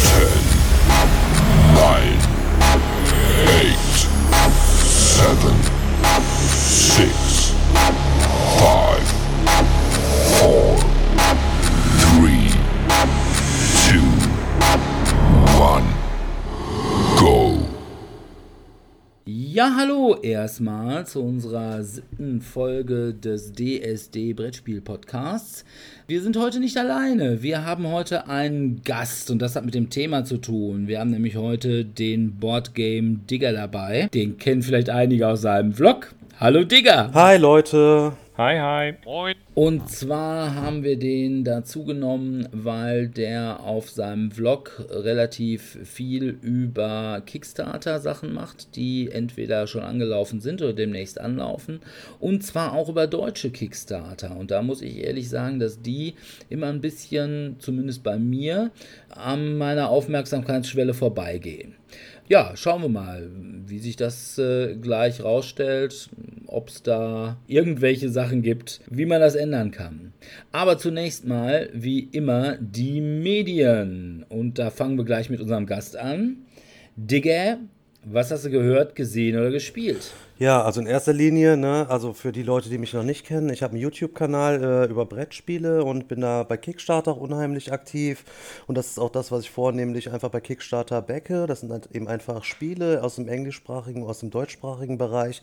10, 9, 8, 7, 6, 5, 4, 3, 2, 1, go. Ja, hallo erstmal zu unserer siebten Folge des DSD Brettspiel Podcasts. Wir sind heute nicht alleine. Wir haben heute einen Gast und das hat mit dem Thema zu tun. Wir haben nämlich heute den Boardgame Digger dabei. Den kennen vielleicht einige aus seinem Vlog. Hallo Digger! Hi Leute. Hi, hi. Moin. Und zwar haben wir den dazu genommen, weil der auf seinem Vlog relativ viel über Kickstarter-Sachen macht, die entweder schon angelaufen sind oder demnächst anlaufen. Und zwar auch über deutsche Kickstarter. Und da muss ich ehrlich sagen, dass die immer ein bisschen, zumindest bei mir, an meiner Aufmerksamkeitsschwelle vorbeigehen. Ja, schauen wir mal, wie sich das äh, gleich rausstellt, ob es da irgendwelche Sachen gibt, wie man das ändern kann. Aber zunächst mal, wie immer, die Medien. Und da fangen wir gleich mit unserem Gast an. Digger, was hast du gehört, gesehen oder gespielt? Ja, also in erster Linie, ne, also für die Leute, die mich noch nicht kennen, ich habe einen YouTube-Kanal äh, über Brettspiele und bin da bei Kickstarter auch unheimlich aktiv. Und das ist auch das, was ich vornehmlich einfach bei Kickstarter backe. Das sind halt eben einfach Spiele aus dem englischsprachigen, aus dem deutschsprachigen Bereich.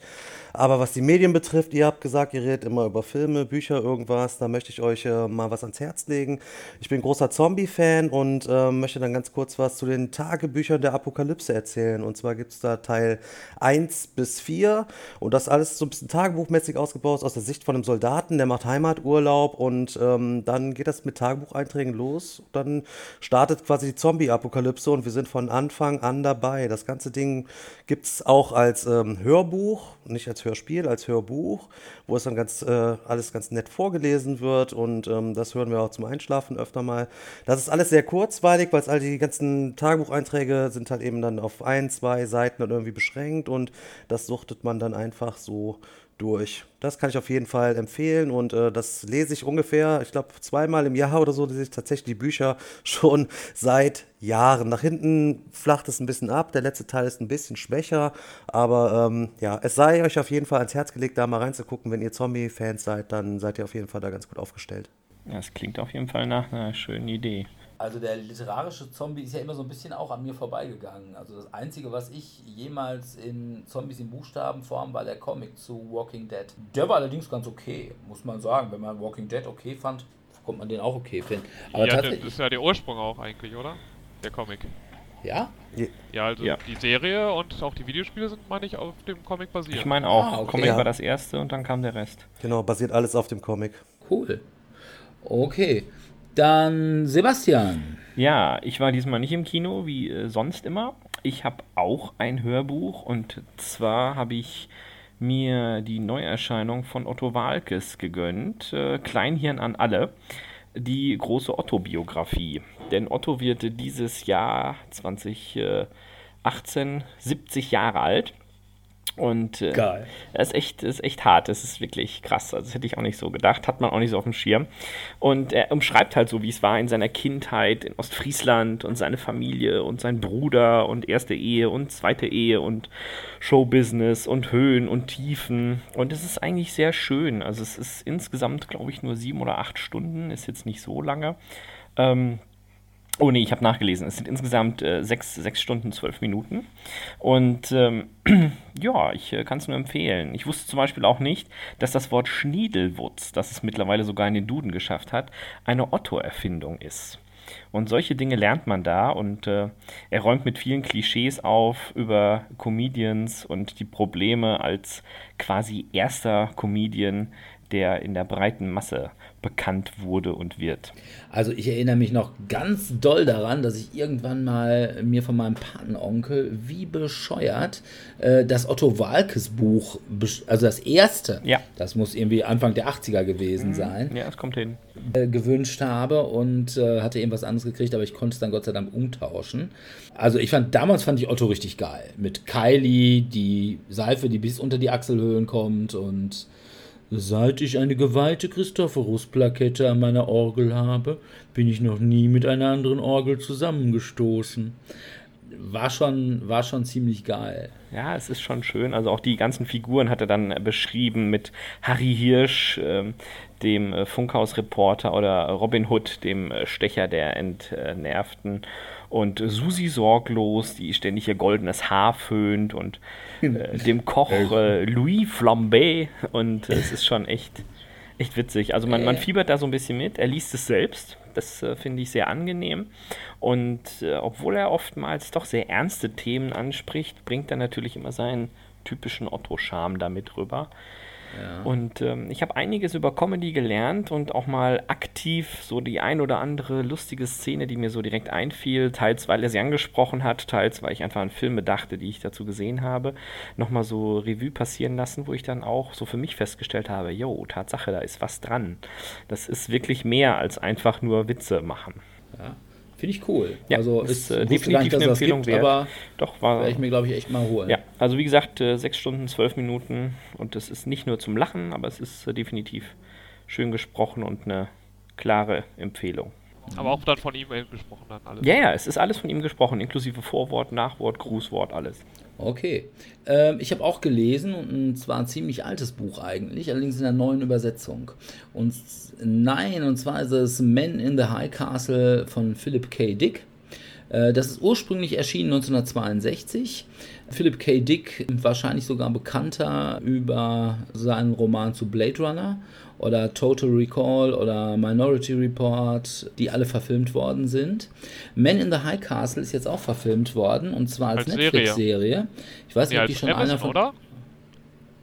Aber was die Medien betrifft, ihr habt gesagt, ihr redet immer über Filme, Bücher, irgendwas. Da möchte ich euch äh, mal was ans Herz legen. Ich bin großer Zombie-Fan und äh, möchte dann ganz kurz was zu den Tagebüchern der Apokalypse erzählen. Und zwar gibt es da Teil 1 bis 4. Und das alles so ein bisschen tagebuchmäßig ausgebaut aus der Sicht von einem Soldaten, der macht Heimaturlaub und ähm, dann geht das mit Tagebucheinträgen los. Dann startet quasi die Zombie-Apokalypse und wir sind von Anfang an dabei. Das ganze Ding gibt es auch als ähm, Hörbuch, nicht als Hörspiel, als Hörbuch, wo es dann ganz äh, alles ganz nett vorgelesen wird und ähm, das hören wir auch zum Einschlafen öfter mal. Das ist alles sehr kurzweilig, weil es all die ganzen Tagebucheinträge sind halt eben dann auf ein, zwei Seiten dann irgendwie beschränkt und das suchtet man dann einfach so durch. Das kann ich auf jeden Fall empfehlen und äh, das lese ich ungefähr, ich glaube, zweimal im Jahr oder so, lese ich tatsächlich die Bücher schon seit Jahren. Nach hinten flacht es ein bisschen ab, der letzte Teil ist ein bisschen schwächer, aber ähm, ja, es sei euch auf jeden Fall ans Herz gelegt, da mal reinzugucken. Wenn ihr Zombie-Fans seid, dann seid ihr auf jeden Fall da ganz gut aufgestellt. Das klingt auf jeden Fall nach einer schönen Idee. Also der literarische Zombie ist ja immer so ein bisschen auch an mir vorbeigegangen. Also das Einzige, was ich jemals in Zombies in Buchstabenform war der Comic zu Walking Dead. Der war allerdings ganz okay, muss man sagen. Wenn man Walking Dead okay fand, konnte man den auch okay finden. Aber ja, das ist ja der Ursprung auch eigentlich, oder? Der Comic. ja? Ja, also Ja. die Serie und auch die Videospiele sind, meine ich, auf dem Comic basiert. Ich meine auch, Ah, okay. Comic Ja. war das erste und dann kam der Rest. Genau, basiert alles auf dem Comic. Cool. Okay. Dann Sebastian. Ja, ich war diesmal nicht im Kino, wie äh, sonst immer. Ich habe auch ein Hörbuch und zwar habe ich mir die Neuerscheinung von Otto Walkes gegönnt. Äh, Kleinhirn an alle. Die große Otto-Biografie. Denn Otto wird dieses Jahr 2018 70 Jahre alt. Und äh, Geil. das ist echt, das ist echt hart. Das ist wirklich krass. Also, das hätte ich auch nicht so gedacht. Hat man auch nicht so auf dem Schirm. Und er umschreibt halt so, wie es war in seiner Kindheit in Ostfriesland und seine Familie und sein Bruder und erste Ehe und zweite Ehe und Showbusiness und Höhen und Tiefen. Und es ist eigentlich sehr schön. Also, es ist insgesamt, glaube ich, nur sieben oder acht Stunden. Ist jetzt nicht so lange. Ähm, Oh nee, ich habe nachgelesen. Es sind insgesamt äh, sechs, sechs Stunden, zwölf Minuten. Und ähm, ja, ich äh, kann es nur empfehlen. Ich wusste zum Beispiel auch nicht, dass das Wort Schniedelwutz, das es mittlerweile sogar in den Duden geschafft hat, eine Otto-Erfindung ist. Und solche Dinge lernt man da und äh, er räumt mit vielen Klischees auf über Comedians und die Probleme als quasi erster Comedian, der in der breiten Masse bekannt wurde und wird. Also ich erinnere mich noch ganz doll daran, dass ich irgendwann mal mir von meinem Patenonkel wie bescheuert äh, das Otto Walkes Buch, also das erste, ja. das muss irgendwie Anfang der 80er gewesen mhm. sein. Ja, es kommt hin. Äh, gewünscht habe und äh, hatte eben was anderes gekriegt, aber ich konnte es dann Gott sei Dank umtauschen. Also ich fand, damals fand ich Otto richtig geil. Mit Kylie, die Seife, die bis unter die Achselhöhlen kommt und Seit ich eine geweihte Christophorus-Plakette an meiner Orgel habe, bin ich noch nie mit einer anderen Orgel zusammengestoßen. War schon, war schon ziemlich geil. Ja, es ist schon schön. Also auch die ganzen Figuren hat er dann beschrieben mit Harry Hirsch, äh, dem äh, Funkhausreporter, oder Robin Hood, dem äh, Stecher der Entnervten. Und Susi Sorglos, die ständig ihr goldenes Haar föhnt und äh, dem Koch äh, Louis Flambé und äh, es ist schon echt, echt witzig. Also man, man fiebert da so ein bisschen mit. Er liest es selbst. Das äh, finde ich sehr angenehm. Und äh, obwohl er oftmals doch sehr ernste Themen anspricht, bringt er natürlich immer seinen typischen Otto-Charme damit rüber. Und ähm, ich habe einiges über Comedy gelernt und auch mal aktiv so die ein oder andere lustige Szene, die mir so direkt einfiel, teils weil er sie angesprochen hat, teils weil ich einfach an Filme dachte, die ich dazu gesehen habe, nochmal so Revue passieren lassen, wo ich dann auch so für mich festgestellt habe, jo, Tatsache, da ist was dran. Das ist wirklich mehr als einfach nur Witze machen. Ja. Finde ich cool. Ja, also ist äh, definitiv nicht, eine Empfehlung gibt, wert. Aber doch war. Werde ich mir, glaube ich, echt mal holen. Ja, also wie gesagt, äh, sechs Stunden, zwölf Minuten und es ist nicht nur zum Lachen, aber es ist äh, definitiv schön gesprochen und eine klare Empfehlung. Aber auch dann von ihm gesprochen dann alles. Ja, ja, es ist alles von ihm gesprochen, inklusive Vorwort, Nachwort, Grußwort, alles. Okay. Ähm, ich habe auch gelesen, und zwar ein ziemlich altes Buch eigentlich, allerdings in der neuen Übersetzung. Und nein, und zwar ist es Men in the High Castle von Philip K. Dick. Äh, das ist ursprünglich erschienen 1962. Philip K. Dick, wahrscheinlich sogar bekannter über seinen Roman zu Blade Runner oder Total Recall oder Minority Report, die alle verfilmt worden sind. Men in the High Castle ist jetzt auch verfilmt worden und zwar als, als Netflix-Serie. Ich weiß nicht, ob die schon Amazon, einer von. Oder?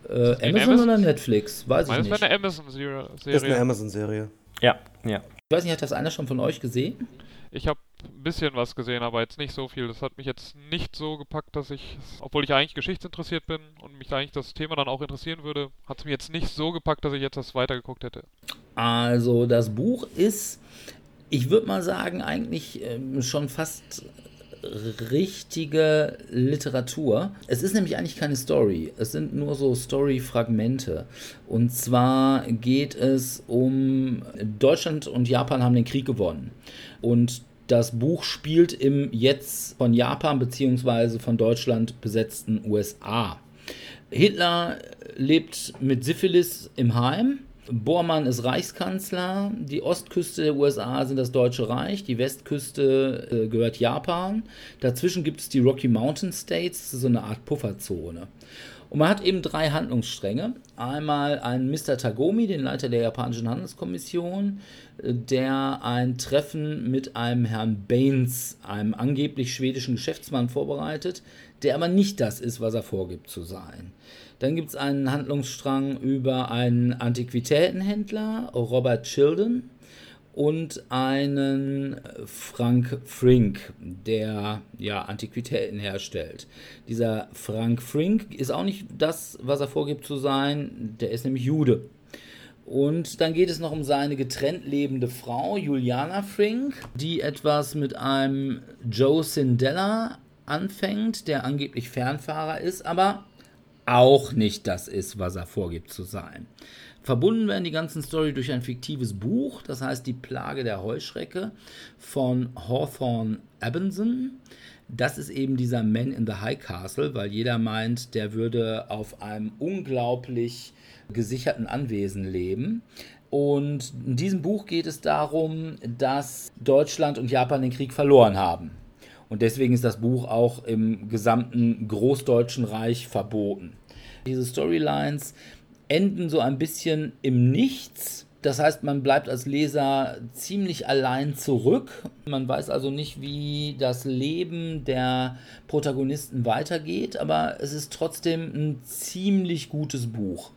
Äh, Amazon, Amazon, oder Netflix? Weiß ich nicht. Das wäre eine Amazon-Serie. ist eine Amazon-Serie. Ja, ja. Ich weiß nicht, hat das einer schon von euch gesehen? Ich habe ein bisschen was gesehen, aber jetzt nicht so viel. Das hat mich jetzt nicht so gepackt, dass ich, obwohl ich eigentlich geschichtsinteressiert bin und mich eigentlich das Thema dann auch interessieren würde, hat es mich jetzt nicht so gepackt, dass ich jetzt das weitergeguckt hätte. Also das Buch ist, ich würde mal sagen, eigentlich ähm, schon fast richtige Literatur. Es ist nämlich eigentlich keine Story. Es sind nur so Story-Fragmente. Und zwar geht es um Deutschland und Japan haben den Krieg gewonnen. Und das Buch spielt im jetzt von Japan bzw. von Deutschland besetzten USA. Hitler lebt mit Syphilis im Heim Bormann ist Reichskanzler, die Ostküste der USA sind das Deutsche Reich, die Westküste äh, gehört Japan. Dazwischen gibt es die Rocky Mountain States, so eine Art Pufferzone. Und man hat eben drei Handlungsstränge. Einmal einen Mr. Tagomi, den Leiter der japanischen Handelskommission, äh, der ein Treffen mit einem Herrn Baines, einem angeblich schwedischen Geschäftsmann, vorbereitet, der aber nicht das ist, was er vorgibt zu sein. Dann gibt es einen Handlungsstrang über einen Antiquitätenhändler, Robert Childen, und einen Frank Frink, der ja Antiquitäten herstellt. Dieser Frank Frink ist auch nicht das, was er vorgibt zu sein, der ist nämlich Jude. Und dann geht es noch um seine getrennt lebende Frau, Juliana Frink, die etwas mit einem Joe Sindella anfängt, der angeblich Fernfahrer ist, aber auch nicht das ist, was er vorgibt zu sein. Verbunden werden die ganzen Story durch ein fiktives Buch, das heißt Die Plage der Heuschrecke von Hawthorne Abenson. Das ist eben dieser Man in the High Castle, weil jeder meint, der würde auf einem unglaublich gesicherten Anwesen leben. Und in diesem Buch geht es darum, dass Deutschland und Japan den Krieg verloren haben. Und deswegen ist das Buch auch im gesamten Großdeutschen Reich verboten. Diese Storylines enden so ein bisschen im Nichts. Das heißt, man bleibt als Leser ziemlich allein zurück. Man weiß also nicht, wie das Leben der Protagonisten weitergeht, aber es ist trotzdem ein ziemlich gutes Buch.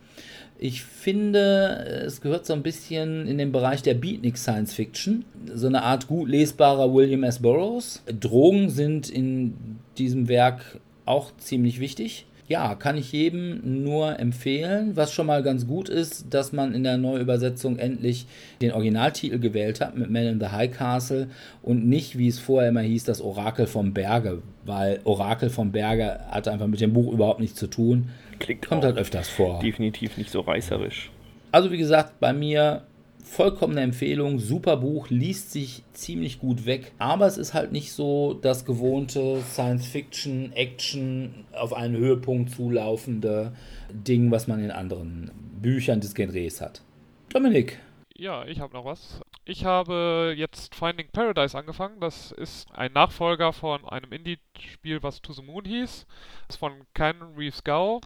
Ich finde, es gehört so ein bisschen in den Bereich der Beatnik Science Fiction. So eine Art gut lesbarer William S. Burroughs. Drogen sind in diesem Werk auch ziemlich wichtig. Ja, kann ich jedem nur empfehlen. Was schon mal ganz gut ist, dass man in der Neuübersetzung endlich den Originaltitel gewählt hat mit Man in the High Castle und nicht, wie es vorher immer hieß, das Orakel vom Berge, weil Orakel vom Berge hat einfach mit dem Buch überhaupt nichts zu tun. Klingt Kommt auch halt öfters vor. definitiv nicht so reißerisch. Also wie gesagt, bei mir vollkommene Empfehlung, super Buch, liest sich ziemlich gut weg, aber es ist halt nicht so das gewohnte Science-Fiction, Action auf einen Höhepunkt zulaufende Ding, was man in anderen Büchern des Genres hat. Dominik, Ja, ich habe noch was. Ich habe jetzt Finding Paradise angefangen. Das ist ein Nachfolger von einem Indie-Spiel, was To the Moon hieß. Das ist von Ken Reeves Gao.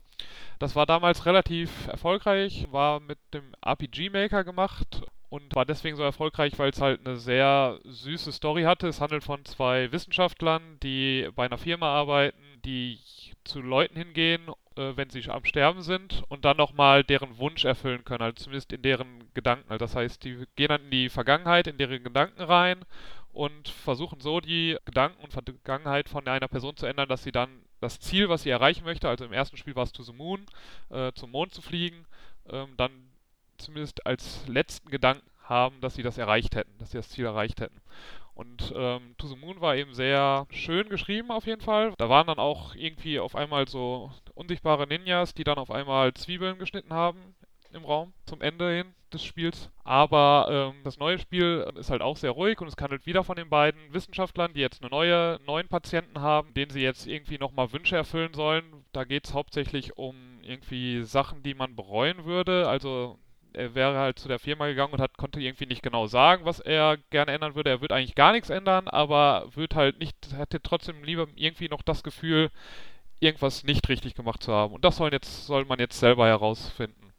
Das war damals relativ erfolgreich, war mit dem RPG Maker gemacht und war deswegen so erfolgreich, weil es halt eine sehr süße Story hatte. Es handelt von zwei Wissenschaftlern, die bei einer Firma arbeiten, die zu Leuten hingehen, äh, wenn sie am Sterben sind und dann nochmal deren Wunsch erfüllen können, also zumindest in deren Gedanken. Also das heißt, die gehen dann in die Vergangenheit, in deren Gedanken rein und versuchen so die Gedanken und Vergangenheit von einer Person zu ändern, dass sie dann das Ziel, was sie erreichen möchte, also im ersten Spiel war es To the Moon, äh, zum Mond zu fliegen, ähm, dann zumindest als letzten Gedanken haben, dass sie das erreicht hätten, dass sie das Ziel erreicht hätten. Und ähm, To the Moon war eben sehr schön geschrieben auf jeden Fall. Da waren dann auch irgendwie auf einmal so unsichtbare Ninjas, die dann auf einmal Zwiebeln geschnitten haben im Raum zum Ende hin des Spiels. Aber ähm, das neue Spiel ist halt auch sehr ruhig und es handelt wieder von den beiden Wissenschaftlern, die jetzt eine neue, neuen Patienten haben, denen sie jetzt irgendwie nochmal Wünsche erfüllen sollen. Da geht es hauptsächlich um irgendwie Sachen, die man bereuen würde. Also er wäre halt zu der Firma gegangen und hat, konnte irgendwie nicht genau sagen, was er gerne ändern würde. Er würde eigentlich gar nichts ändern, aber wird halt nicht, hätte trotzdem lieber irgendwie noch das Gefühl, irgendwas nicht richtig gemacht zu haben. Und das soll jetzt, soll man jetzt selber herausfinden.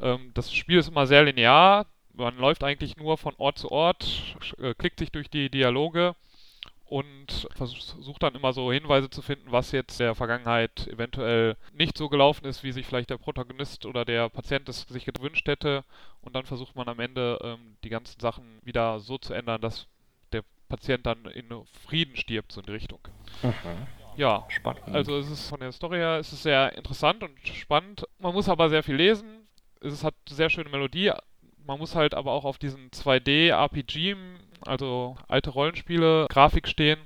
Ähm, das Spiel ist immer sehr linear. Man läuft eigentlich nur von Ort zu Ort, äh, klickt sich durch die Dialoge und versucht dann immer so Hinweise zu finden, was jetzt der Vergangenheit eventuell nicht so gelaufen ist, wie sich vielleicht der Protagonist oder der Patient es sich gewünscht hätte. Und dann versucht man am Ende ähm, die ganzen Sachen wieder so zu ändern, dass der Patient dann in Frieden stirbt, so in die Richtung. Ja, Spannend. also es ist von der Story her es ist sehr interessant und spannend. Man muss aber sehr viel lesen. Es hat sehr schöne Melodie. Man muss halt aber auch auf diesen 2D-RPG, also alte Rollenspiele, Grafik stehen,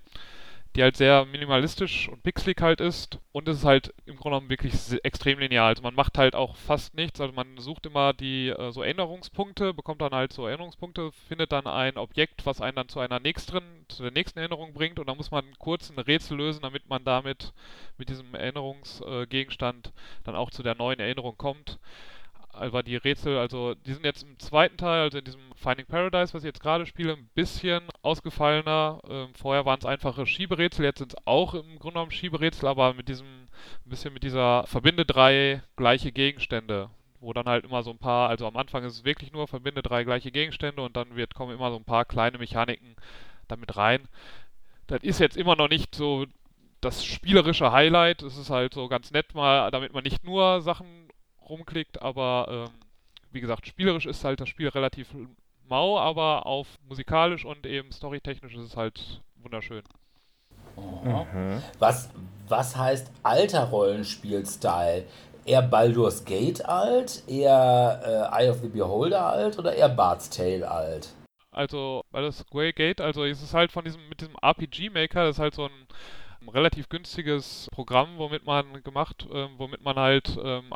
die halt sehr minimalistisch und pixelig halt ist. Und es ist halt im Grunde genommen wirklich extrem linear. Also man macht halt auch fast nichts. Also man sucht immer die äh, so Erinnerungspunkte, bekommt dann halt so Erinnerungspunkte, findet dann ein Objekt, was einen dann zu einer nächsten, zu der nächsten Erinnerung bringt. Und dann muss man kurz ein Rätsel lösen, damit man damit mit diesem Erinnerungsgegenstand dann auch zu der neuen Erinnerung kommt. Aber die Rätsel, also die sind jetzt im zweiten Teil, also in diesem Finding Paradise, was ich jetzt gerade spiele, ein bisschen ausgefallener. Ähm, vorher waren es einfache Schieberätsel, jetzt sind es auch im Grunde genommen Schieberätsel, aber mit diesem, ein bisschen mit dieser Verbinde drei gleiche Gegenstände, wo dann halt immer so ein paar, also am Anfang ist es wirklich nur Verbinde drei gleiche Gegenstände und dann wird, kommen immer so ein paar kleine Mechaniken damit rein. Das ist jetzt immer noch nicht so das spielerische Highlight. Es ist halt so ganz nett mal, damit man nicht nur Sachen rumklickt, aber ähm, wie gesagt, spielerisch ist halt das Spiel relativ mau, aber auf musikalisch und eben storytechnisch ist es halt wunderschön. was, was heißt alter Rollenspiel-Style? Eher Baldur's Gate alt, eher äh, Eye of the Beholder alt oder eher Bart's Tale alt? Also, weil das Grey Gate, also es ist halt von diesem, mit diesem RPG-Maker, das ist halt so ein relativ günstiges Programm, womit man gemacht, ähm, womit man halt ähm,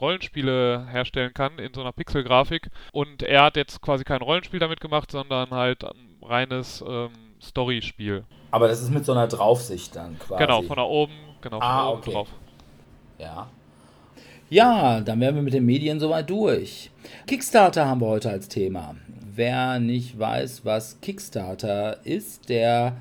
Rollenspiele herstellen kann in so einer Pixelgrafik. Und er hat jetzt quasi kein Rollenspiel damit gemacht, sondern halt ein reines ähm, Story-Spiel. Aber das ist mit so einer Draufsicht dann quasi. Genau, von da oben, genau, von Ah, da oben okay. drauf. Ja. Ja, dann wären wir mit den Medien soweit durch. Kickstarter haben wir heute als Thema. Wer nicht weiß, was Kickstarter ist, der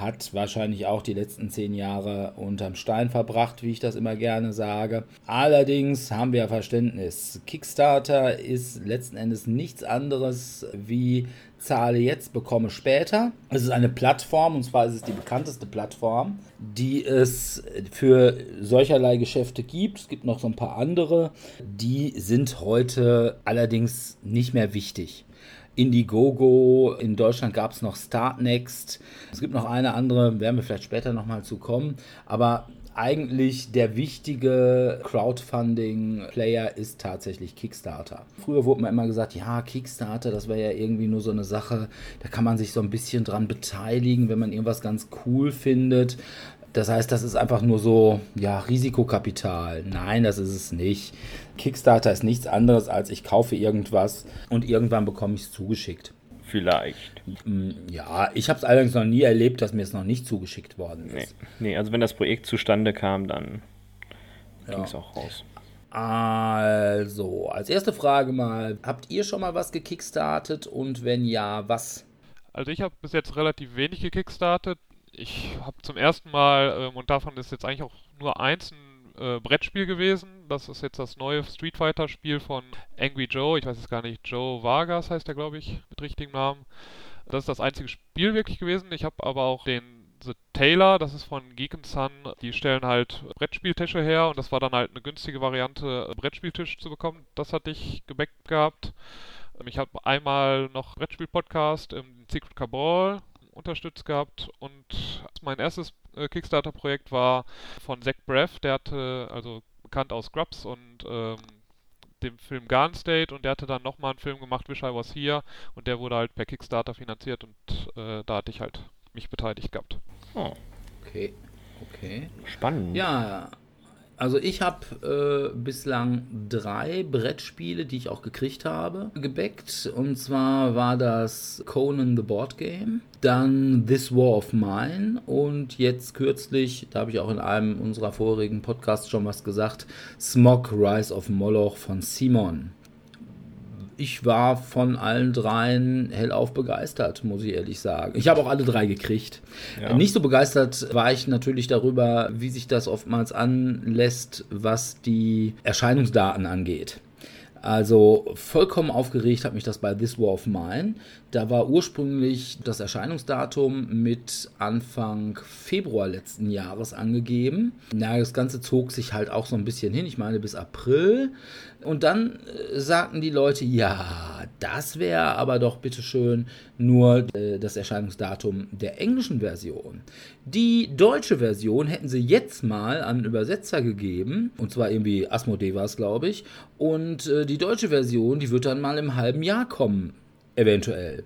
hat wahrscheinlich auch die letzten zehn Jahre unterm Stein verbracht, wie ich das immer gerne sage. Allerdings haben wir Verständnis. Kickstarter ist letzten Endes nichts anderes wie zahle jetzt, bekomme später. Es ist eine Plattform, und zwar ist es die bekannteste Plattform, die es für solcherlei Geschäfte gibt. Es gibt noch so ein paar andere, die sind heute allerdings nicht mehr wichtig. Indiegogo, in Deutschland gab es noch Startnext. Es gibt noch eine andere, werden wir vielleicht später nochmal zu kommen. Aber eigentlich der wichtige Crowdfunding-Player ist tatsächlich Kickstarter. Früher wurde mir immer gesagt, ja, Kickstarter, das wäre ja irgendwie nur so eine Sache, da kann man sich so ein bisschen dran beteiligen, wenn man irgendwas ganz cool findet. Das heißt, das ist einfach nur so, ja, Risikokapital. Nein, das ist es nicht. Kickstarter ist nichts anderes als ich kaufe irgendwas und irgendwann bekomme ich es zugeschickt. Vielleicht. Mm, ja, ich habe es allerdings noch nie erlebt, dass mir es noch nicht zugeschickt worden ist. Nee. nee, also wenn das Projekt zustande kam, dann Ja. ging es auch raus. Also, als erste Frage mal, habt ihr schon mal was gekickstartet und wenn ja, was? Also ich habe bis jetzt relativ wenig gekickstartet. Ich habe zum ersten Mal, ähm, und davon ist jetzt eigentlich auch nur eins, ein äh, Brettspiel gewesen. Das ist jetzt das neue Street Fighter Spiel von Angry Joe. Ich weiß es gar nicht, Joe Vargas heißt er, glaube ich, mit richtigem Namen. Das ist das einzige Spiel wirklich gewesen. Ich habe aber auch den The Taylor, das ist von Geek Sun. Die stellen halt Brettspieltische her und das war dann halt eine günstige Variante, äh, Brettspieltisch zu bekommen. Das hatte ich gebackt gehabt. Ähm, Ich habe einmal noch Brettspiel-Podcast im Secret Cabal unterstützt gehabt und mein erstes äh, Kickstarter-Projekt war von Zach Braff, der hatte, also bekannt aus Scrubs und ähm, dem Film Garden State und der hatte dann nochmal einen Film gemacht, Wish I Was Here und der wurde halt per Kickstarter finanziert und äh, da hatte ich halt mich beteiligt gehabt. Oh, Okay, okay. spannend. Ja, also ich habe äh, bislang drei Brettspiele, die ich auch gekriegt habe, gebackt. Und zwar war das Conan the Board Game, dann This War of Mine und jetzt kürzlich, da habe ich auch in einem unserer vorigen Podcasts schon was gesagt, Smog Rise of Moloch von Simon. Ich war von allen dreien hellauf begeistert, muss ich ehrlich sagen. Ich habe auch alle drei gekriegt. Ja. Nicht so begeistert war ich natürlich darüber, wie sich das oftmals anlässt, was die Erscheinungsdaten angeht. Also vollkommen aufgeregt hat mich das bei This War of Mine. Da war ursprünglich das Erscheinungsdatum mit Anfang Februar letzten Jahres angegeben. Na, das Ganze zog sich halt auch so ein bisschen hin, ich meine bis April. Und dann äh, sagten die Leute, ja, das wäre aber doch bitteschön nur äh, das Erscheinungsdatum der englischen Version. Die deutsche Version hätten sie jetzt mal an einen Übersetzer gegeben, und zwar irgendwie Asmodee war es, glaube ich. Und äh, die deutsche Version, die wird dann mal im halben Jahr kommen, eventuell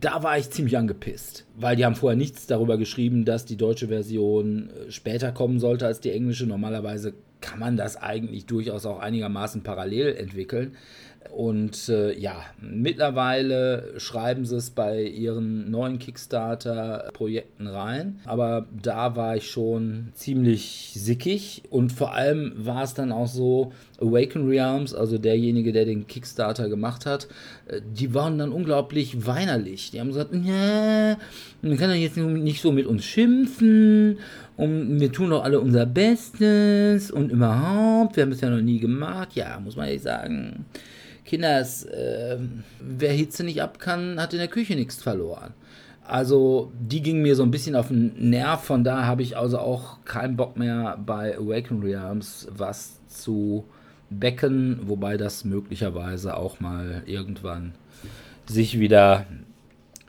da war ich ziemlich angepisst, weil die haben vorher nichts darüber geschrieben, dass die deutsche Version äh, später kommen sollte als die englische. Normalerweise kann man das eigentlich durchaus auch einigermaßen parallel entwickeln. Und äh, ja, mittlerweile schreiben sie es bei ihren neuen Kickstarter-Projekten rein. Aber da war ich schon ziemlich sickig. Und vor allem war es dann auch so, Awaken Realms, also derjenige, der den Kickstarter gemacht hat, äh, die waren dann unglaublich weinerlich. Die haben gesagt, ja, man kann doch jetzt nicht so mit uns schimpfen und wir tun doch alle unser Bestes und überhaupt, wir haben es ja noch nie gemacht. Ja, muss man ehrlich sagen, Kinders, äh, wer Hitze nicht ab kann, hat in der Küche nichts verloren. Also die ging mir so ein bisschen auf den Nerv, von da habe ich also auch keinen Bock mehr bei Awaken Realms was zu becken, wobei das möglicherweise auch mal irgendwann sich wieder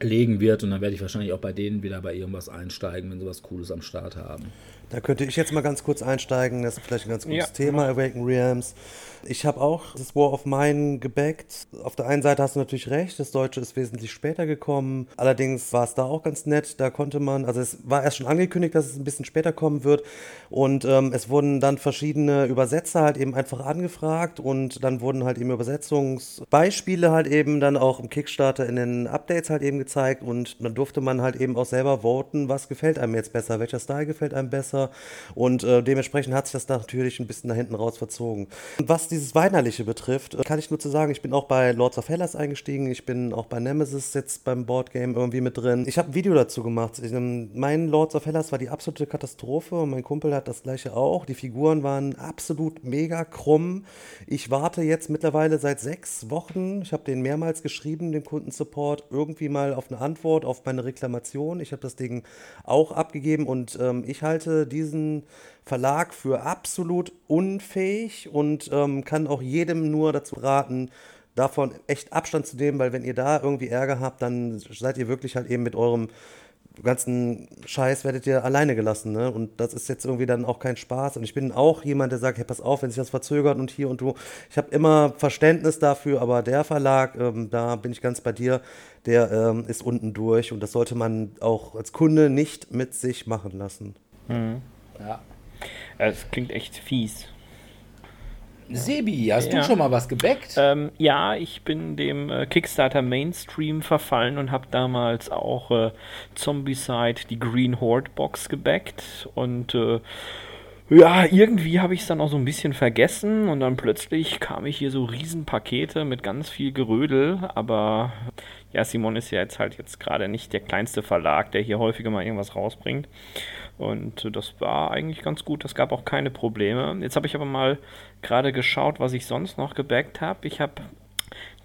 legen wird und dann werde ich wahrscheinlich auch bei denen wieder bei irgendwas einsteigen, wenn sie was Cooles am Start haben. Da könnte ich jetzt mal ganz kurz einsteigen. Das ist vielleicht ein ganz gutes Ja. Thema, Awaken Realms. Ich habe auch das War of Mine gebackt. Auf der einen Seite hast du natürlich recht, das Deutsche ist wesentlich später gekommen. Allerdings war es da auch ganz nett. Da konnte man, also es war erst schon angekündigt, dass es ein bisschen später kommen wird. Und ähm, es wurden dann verschiedene Übersetzer halt eben einfach angefragt und dann wurden halt eben Übersetzungsbeispiele halt eben dann auch im Kickstarter in den Updates halt eben gezeigt und dann durfte man halt eben auch selber voten, was gefällt einem jetzt besser, welcher Style gefällt einem besser. Und äh, dementsprechend hat sich das natürlich ein bisschen nach hinten raus verzogen. Was dieses Weinerliche betrifft, kann ich nur zu sagen, ich bin auch bei Lords of Hellas eingestiegen, ich bin auch bei Nemesis jetzt beim Boardgame irgendwie mit drin. Ich habe ein Video dazu gemacht. Ich, ähm, mein Lords of Hellas war die absolute Katastrophe und mein Kumpel hat das gleiche auch. Die Figuren waren absolut mega krumm. Ich warte jetzt mittlerweile seit sechs Wochen, ich habe den mehrmals geschrieben, den Kundensupport, irgendwie mal auf eine Antwort auf meine Reklamation. Ich habe das Ding auch abgegeben und ähm, ich halte diesen Verlag für absolut unfähig und ähm, kann auch jedem nur dazu raten, davon echt Abstand zu nehmen, weil wenn ihr da irgendwie Ärger habt, dann seid ihr wirklich halt eben mit eurem ganzen Scheiß werdet ihr alleine gelassen, ne? Und das ist jetzt irgendwie dann auch kein Spaß. Und ich bin auch jemand, der sagt, hey, pass auf, wenn sich das verzögert und hier und du. Ich habe immer Verständnis dafür, aber der Verlag, ähm, da bin ich ganz bei dir, der ähm, ist unten durch und das sollte man auch als Kunde nicht mit sich machen lassen. Mhm. Ja. Es klingt echt fies. Sebi, hast Ja. du schon mal was gebackt? Ähm, ja, ich bin dem äh, Kickstarter Mainstream verfallen und habe damals auch äh, Zombicide, die Green Horde Box gebackt und äh, ja, irgendwie habe ich es dann auch so ein bisschen vergessen und dann plötzlich kam ich hier so Riesenpakete mit ganz viel Gerödel, aber ja, Simon ist ja jetzt halt jetzt gerade nicht der kleinste Verlag, der hier häufiger mal irgendwas rausbringt. Und das war eigentlich ganz gut, das gab auch keine Probleme. Jetzt habe ich aber mal gerade geschaut, was ich sonst noch gebackt habe. Ich habe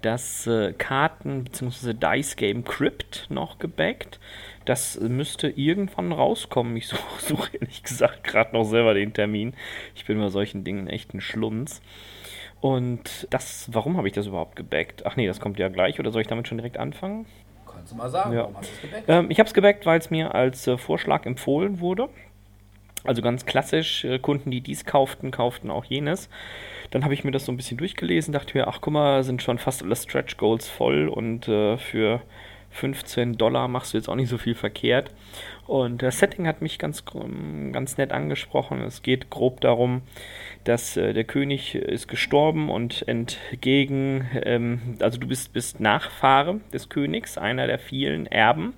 das äh, Karten- bzw. Dice-Game Crypt noch gebackt. Das müsste irgendwann rauskommen. Ich suche such ehrlich gesagt gerade noch selber den Termin. Ich bin bei solchen Dingen echt ein Schlunz. Und das, warum habe ich das überhaupt gebackt? Ach nee, das kommt ja gleich. Oder soll ich damit schon direkt anfangen? Kannst du mal sagen, Ja. warum hast du es gebackt? Ähm, ich habe es gebackt, weil es mir als äh, Vorschlag empfohlen wurde. Also ganz klassisch, äh, Kunden, die dies kauften, kauften auch jenes. Dann habe ich mir das so ein bisschen durchgelesen, dachte mir, ach guck mal, sind schon fast alle Stretch Goals voll und äh, für 15 Dollar machst du jetzt auch nicht so viel verkehrt. Und das Setting hat mich ganz, gr- ganz nett angesprochen. Es geht grob darum, dass äh, der König ist gestorben und entgegen, ähm, also du bist, bist Nachfahre des Königs, einer der vielen Erben.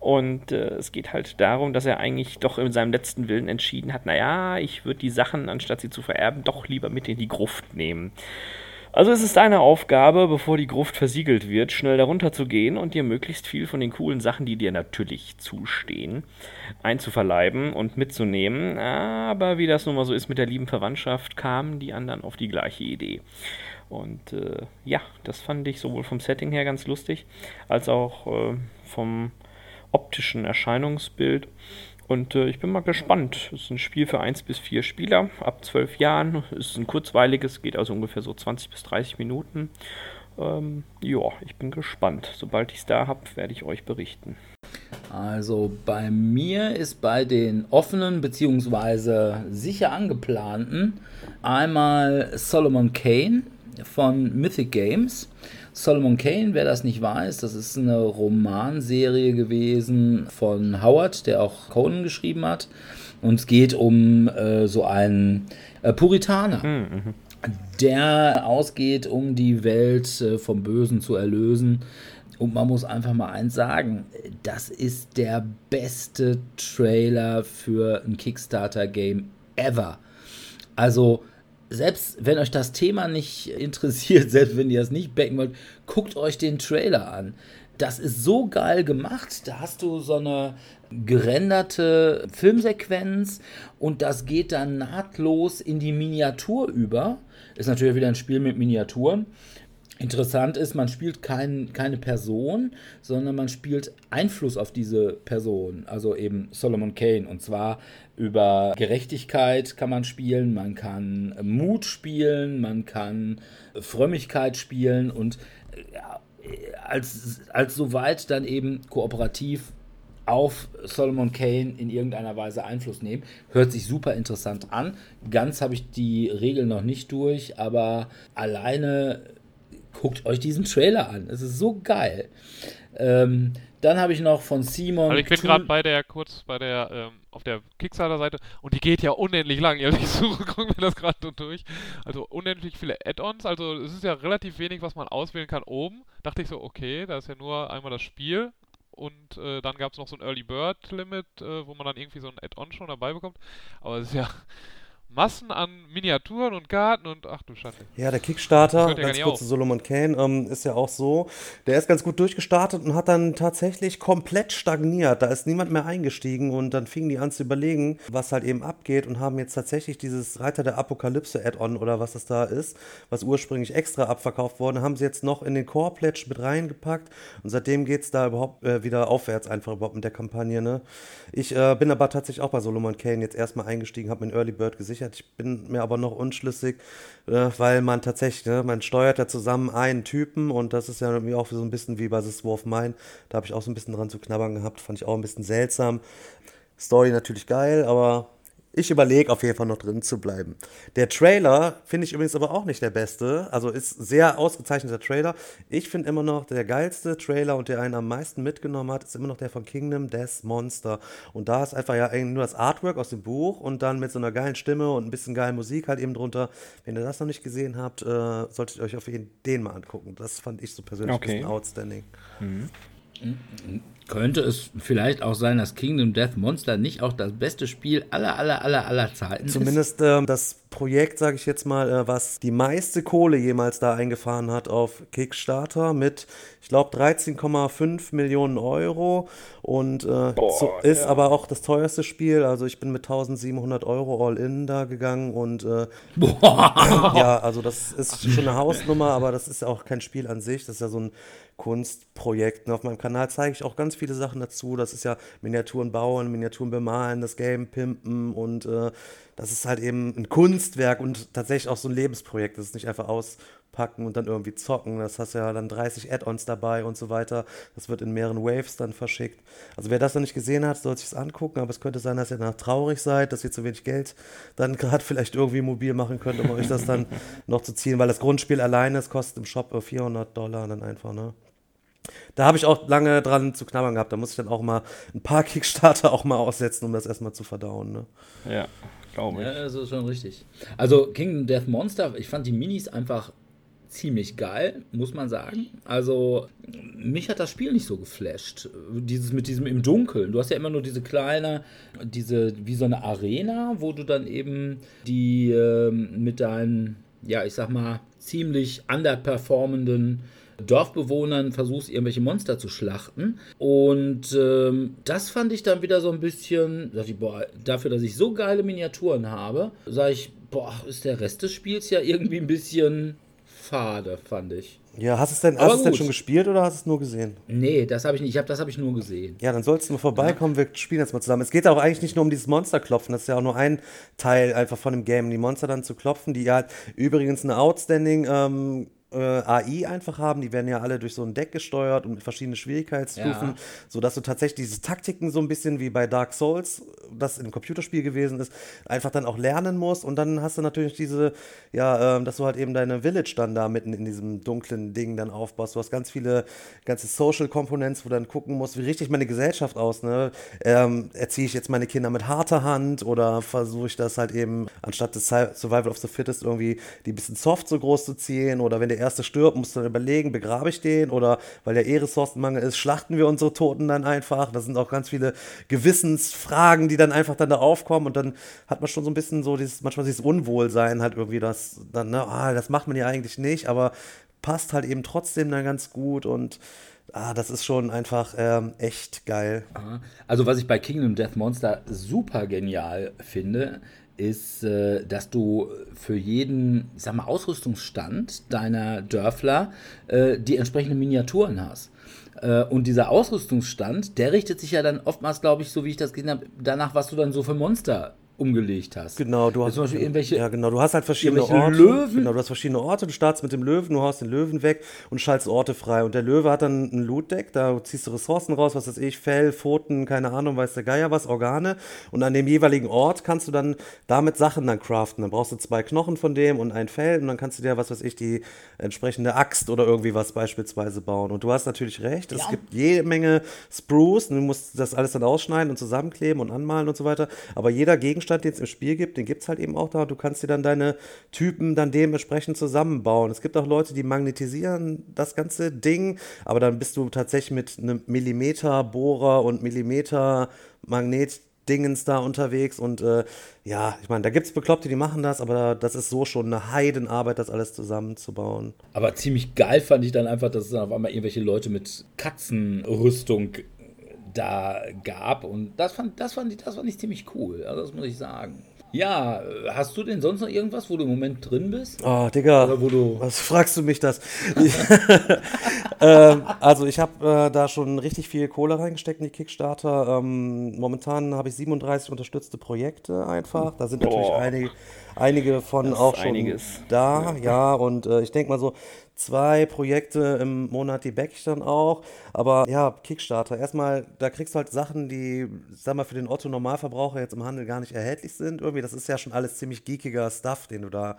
Und äh, es geht halt darum, dass er eigentlich doch in seinem letzten Willen entschieden hat, naja, ich würde die Sachen, anstatt sie zu vererben, doch lieber mit in die Gruft nehmen. Also es ist deine Aufgabe, bevor die Gruft versiegelt wird, schnell darunter zu gehen und dir möglichst viel von den coolen Sachen, die dir natürlich zustehen, einzuverleiben und mitzunehmen. Aber wie das nun mal so ist mit der lieben Verwandtschaft, kamen die anderen auf die gleiche Idee. Und äh, ja, das fand ich sowohl vom Setting her ganz lustig, als auch äh, vom optischen Erscheinungsbild. Und äh, ich bin mal gespannt. Es ist ein Spiel für 1 bis 4 Spieler ab 12 Jahren. Es ist ein kurzweiliges, geht also ungefähr so 20 bis 30 Minuten. Ähm, ja, ich bin gespannt. Sobald ich es da habe, werde ich euch berichten. Also bei mir ist bei den offenen bzw. sicher angeplanten einmal Solomon Kane von Mythic Games. Solomon Kane, wer das nicht weiß, das ist eine Romanserie gewesen von Howard, der auch Conan geschrieben hat. Und es geht um äh, so einen äh, Puritaner der ausgeht, um die Welt äh, vom Bösen zu erlösen. Und man muss einfach mal eins sagen, das ist der beste Trailer für ein Kickstarter-Game ever. Also, selbst wenn euch das Thema nicht interessiert, selbst wenn ihr es nicht backen wollt, guckt euch den Trailer an. Das ist so geil gemacht. Da hast du so eine gerenderte Filmsequenz und das geht dann nahtlos in die Miniatur über. Ist natürlich wieder ein Spiel mit Miniaturen. Interessant ist, man spielt kein, keine Person, sondern man spielt Einfluss auf diese Person, also eben Solomon Kane. Und zwar über Gerechtigkeit kann man spielen, man kann Mut spielen, man kann Frömmigkeit spielen und ja, als, als soweit dann eben kooperativ auf Solomon Kane in irgendeiner Weise Einfluss nehmen. Hört sich super interessant an. Ganz habe ich die Regeln noch nicht durch, aber alleine guckt euch diesen Trailer an. Es ist so geil. Ähm, dann habe ich noch von Simon. Also ich bin gerade bei der, kurz bei der, ähm, auf der Kickstarter-Seite und die geht ja unendlich lang. Also ich suche, gucke mir das gerade durch. Also unendlich viele Add-ons. Also es ist ja relativ wenig, was man auswählen kann oben. Dachte ich so, okay, da ist ja nur einmal das Spiel und äh, dann gab es noch so ein Early Bird Limit, äh, wo man dann irgendwie so ein Add-on schon dabei bekommt. Aber es ist ja Massen an Miniaturen und Karten und ach du Schande. Ja, der Kickstarter, ganz kurz zu Solomon Kane, ähm, ist ja auch so. Der ist ganz gut durchgestartet und hat dann tatsächlich komplett stagniert. Da ist niemand mehr eingestiegen und dann fingen die an zu überlegen, was halt eben abgeht und haben jetzt tatsächlich dieses Reiter der Apokalypse Add-on oder was das da ist, was ursprünglich extra abverkauft worden, haben sie jetzt noch in den Core Pledge mit reingepackt und seitdem geht es da überhaupt äh, wieder aufwärts einfach überhaupt mit der Kampagne. Ne? Ich äh, bin aber tatsächlich auch bei Solomon Kane jetzt erstmal eingestiegen, habe mir einen Early Bird gesichert. Ich bin mir aber noch unschlüssig, äh, weil man tatsächlich, ne, man steuert ja zusammen einen Typen und das ist ja irgendwie auch so ein bisschen wie bei The Swarf Mine. Da habe ich auch so ein bisschen dran zu knabbern gehabt, fand ich auch ein bisschen seltsam. Story natürlich geil, aber ich überlege auf jeden Fall noch drin zu bleiben. Der Trailer finde ich übrigens aber auch nicht der beste. Also ist sehr ausgezeichneter Trailer. Ich finde immer noch der geilste Trailer und der einen am meisten mitgenommen hat, ist immer noch der von Kingdom Death Monster. Und da ist einfach ja eigentlich nur das Artwork aus dem Buch und dann mit so einer geilen Stimme und ein bisschen geilen Musik halt eben drunter. Wenn ihr das noch nicht gesehen habt, äh, solltet ihr euch auf jeden den mal angucken. Das fand ich so persönlich Okay. ein bisschen outstanding. Könnte es vielleicht auch sein, dass Kingdom Death Monster nicht auch das beste Spiel aller, aller, aller, aller Zeiten ist? Zumindest ähm, das Projekt, sage ich jetzt mal, äh, was die meiste Kohle jemals da eingefahren hat auf Kickstarter mit, ich glaube, 13,5 Millionen Euro und äh, so, ist aber auch das teuerste Spiel. Also ich bin mit 1700 Euro All-In da gegangen und äh, ja, also das ist schon eine Hausnummer, aber das ist ja auch kein Spiel an sich. Das ist ja so ein Kunstprojekt. Und auf meinem Kanal zeige ich auch ganz viele Sachen dazu. Das ist ja Miniaturen bauen, Miniaturen bemalen, das Game pimpen und äh, das ist halt eben ein Kunstwerk und tatsächlich auch so ein Lebensprojekt. Das ist nicht einfach auspacken und dann irgendwie zocken. Das hast ja dann 30 Add-ons dabei und so weiter. Das wird in mehreren Waves dann verschickt. Also wer das noch nicht gesehen hat, soll sich das angucken. Aber es könnte sein, dass ihr danach traurig seid, dass ihr zu wenig Geld dann gerade vielleicht irgendwie mobil machen könnt, um euch das dann noch zu ziehen. Weil das Grundspiel alleine, das kostet im Shop äh, 400 Dollar dann einfach, ne? Da habe ich auch lange dran zu knabbern gehabt. Da muss ich dann auch mal ein paar Kickstarter auch mal aussetzen, um das erstmal zu verdauen. Ne? Ja, glaube ich. Ja, das ist schon richtig. Also Kingdom Death Monster, ich fand die Minis einfach ziemlich geil, muss man sagen. Also mich hat das Spiel nicht so geflasht. Dieses mit diesem im Dunkeln. Du hast ja immer nur diese kleine, diese wie so eine Arena, wo du dann eben die ähm, mit deinen, ja ich sag mal, ziemlich underperformenden Dorfbewohnern versuchst, irgendwelche Monster zu schlachten. Und ähm, das fand ich dann wieder so ein bisschen, sag ich, boah, dafür, dass ich so geile Miniaturen habe, sage ich, boah, ist der Rest des Spiels ja irgendwie ein bisschen fade, fand ich. Ja, hast du es denn, hast es denn schon gespielt oder hast du es nur gesehen? Nee, das habe ich nicht. Ich hab, das habe ich nur gesehen. Ja, dann sollst du nur vorbeikommen, wir spielen jetzt mal zusammen. Es geht auch eigentlich nicht nur um dieses Monsterklopfen, das ist ja auch nur ein Teil einfach von dem Game, die Monster dann zu klopfen, die ja übrigens eine outstanding ähm, äh, AI einfach haben. Die werden ja alle durch so ein Deck gesteuert und mit verschiedenen Schwierigkeitsstufen, Ja. sodass du tatsächlich diese Taktiken so ein bisschen wie bei Dark Souls, das im Computerspiel gewesen ist, einfach dann auch lernen musst. Und dann hast du natürlich diese, ja, ähm, dass du halt eben deine Village dann da mitten in diesem dunklen Ding dann aufbaust. Du hast ganz viele, ganze Social Components, wo du dann gucken musst, wie richte ich meine Gesellschaft aus, ne? Ähm, erziehe ich jetzt meine Kinder mit harter Hand oder versuche ich das halt eben, anstatt des Sur- Survival of the Fittest irgendwie die bisschen soft so groß zu ziehen oder wenn der erste stirbt, musst du dann überlegen, begrabe ich den oder weil der eh Ressourcenmangel ist, schlachten wir unsere Toten dann einfach. Das sind auch ganz viele Gewissensfragen, die dann einfach dann da aufkommen und dann hat man schon so ein bisschen so dieses, manchmal dieses Unwohlsein halt irgendwie, das dann, ne, ah, das macht man ja eigentlich nicht, aber passt halt eben trotzdem dann ganz gut und ah, das ist schon einfach ähm, echt geil. Also was ich bei Kingdom Death Monster super genial finde, ist, äh, dass du für jeden, sag mal, Ausrüstungsstand deiner Dörfler äh, die entsprechenden Miniaturen hast. Äh, Und dieser Ausrüstungsstand, der richtet sich ja dann oftmals, glaube ich, so wie ich das gesehen habe, danach, was du dann so für Monster umgelegt hast. Genau, du hast zum Beispiel irgendwelche, ja genau, du hast halt verschiedene Orte. Löwen. Genau, du hast verschiedene Orte. Du startest mit dem Löwen, du haust den Löwen weg und schaltest Orte frei. Und der Löwe hat dann ein Loot-Deck, da ziehst du Ressourcen raus, was weiß ich, Fell, Pfoten, keine Ahnung, weiß der Geier was, Organe. Und an dem jeweiligen Ort kannst du dann damit Sachen dann craften. Dann brauchst du zwei Knochen von dem und ein Fell und dann kannst du dir, was weiß ich, die entsprechende Axt oder irgendwie was beispielsweise bauen. Und du hast natürlich recht, es Ja. gibt jede Menge Spruce und du musst das alles dann ausschneiden und zusammenkleben und anmalen und so weiter. Aber jeder Gegenstand Gegenstand, den es im Spiel gibt, den gibt es halt eben auch da. Du kannst dir dann deine Typen dann dementsprechend zusammenbauen. Es gibt auch Leute, die magnetisieren das ganze Ding, aber dann bist du tatsächlich mit einem Millimeterbohrer und Millimeter Magnet Dingens da unterwegs und äh, ja, ich meine, da gibt es Bekloppte, die machen das, aber das ist so schon eine Heidenarbeit, das alles zusammenzubauen. Aber ziemlich geil fand ich dann einfach, dass es dann auf einmal irgendwelche Leute mit Katzenrüstung da gab und das fand, das fand, ich, das fand ich ziemlich cool, also das muss ich sagen. Ja, hast du denn sonst noch irgendwas, wo du im Moment drin bist? Oh, Digga, Oder wo du was fragst du mich das? ähm, also ich habe äh, da schon richtig viel Kohle reingesteckt in die Kickstarter. Ähm, momentan habe ich 37 unterstützte Projekte einfach. Da sind natürlich einige, einige von Das auch schon einiges. da, ja. Und äh, ich denke mal so, zwei Projekte im Monat, die back ich dann auch. Aber ja, Kickstarter, erstmal, da kriegst du halt Sachen, die, sag mal, für den Otto-Normalverbraucher jetzt im Handel gar nicht erhältlich sind. Irgendwie, das ist ja schon alles ziemlich geekiger Stuff, den du da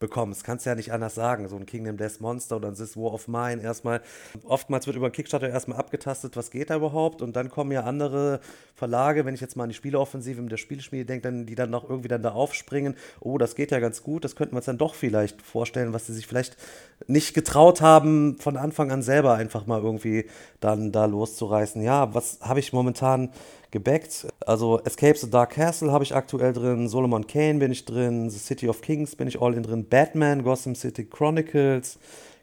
bekommst. Kannst ja nicht anders sagen. So ein Kingdom Death Monster oder ein This War of Mine erstmal. Oftmals wird über Kickstarter erstmal abgetastet, was geht da überhaupt. Und dann kommen ja andere Verlage, wenn ich jetzt mal an die Spieleoffensive mit der Spieleschmiede denke, dann, die dann noch irgendwie dann da aufspringen. Oh, das geht ja ganz gut. Das könnten wir uns dann doch vielleicht vorstellen, was sie sich vielleicht nicht getraut haben, von Anfang an selber einfach mal irgendwie dann da loszureißen. Ja, was habe ich momentan gebackt. Also Escape the Dark Castle habe ich aktuell drin, Solomon Kane bin ich drin, The City of Kings bin ich all in drin, Batman, Gotham City Chronicles,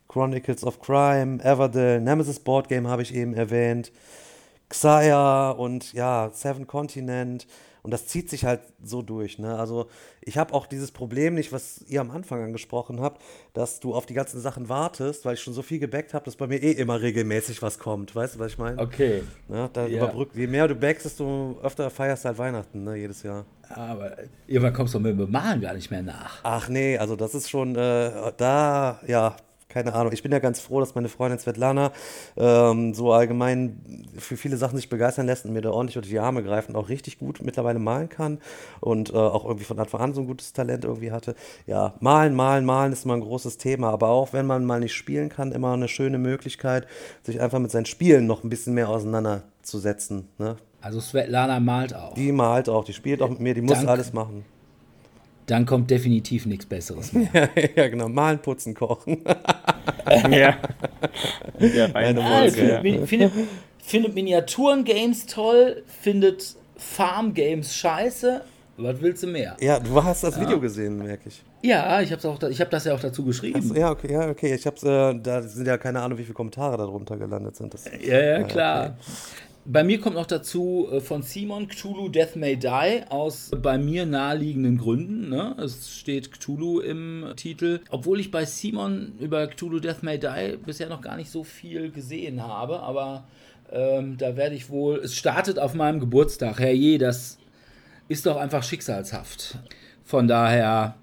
Chronicles of Crime, Everdell, Nemesis Board Game habe ich eben erwähnt, Xayah und ja, Seven Continent. Und das zieht sich halt so durch. Ne? Also ich habe auch dieses Problem nicht, was ihr am Anfang angesprochen habt, dass du auf die ganzen Sachen wartest, weil ich schon so viel gebackt habe, dass bei mir eh immer regelmäßig was kommt. Weißt du, was ich meine? Okay. Ne? Da Ja. überbrückt, je mehr du backst, desto öfter feierst du halt Weihnachten, ne? jedes Jahr. Aber irgendwann kommst du mit dem Bemalen gar nicht mehr nach. Ach nee, also das ist schon äh, da, ja, keine Ahnung. Ich bin ja ganz froh, dass meine Freundin Svetlana ähm, so allgemein für viele Sachen sich begeistern lässt und mir da ordentlich unter die Arme greift und auch richtig gut mittlerweile malen kann und äh, auch irgendwie von Anfang an so ein gutes Talent irgendwie hatte. Ja, malen, malen, malen ist immer ein großes Thema, aber auch wenn man mal nicht spielen kann, immer eine schöne Möglichkeit, sich einfach mit seinen Spielen noch ein bisschen mehr auseinanderzusetzen. Ne? Also Svetlana malt auch. Die malt auch, die spielt auch mit mir, die muss Dank. alles machen. Dann kommt definitiv nichts Besseres mehr. ja, genau, malen, putzen, kochen. ja. ja Meine Ah, Wolke, findet, ja. mi- findet, findet Miniaturen-Games toll, findet Farm-Games scheiße. Was willst du mehr? Ja, du hast das Video gesehen, merke ich. Ja, ich habe auch, da- ich hab das ja auch dazu geschrieben. Achso, ja, okay, ja, okay. Ich hab's, äh, da sind ja keine Ahnung, wie viele Kommentare darunter gelandet sind. Das, Ja, ja, klar. Bei mir kommt noch dazu äh, von Simon Cthulhu Death May Die aus bei mir naheliegenden Gründen. Ne? Es steht Cthulhu im Titel. Obwohl ich bei Simon über Cthulhu Death May Die bisher noch gar nicht so viel gesehen habe, aber ähm, da werde ich wohl. Es startet auf meinem Geburtstag. Herrje, das ist doch einfach schicksalshaft. Von daher,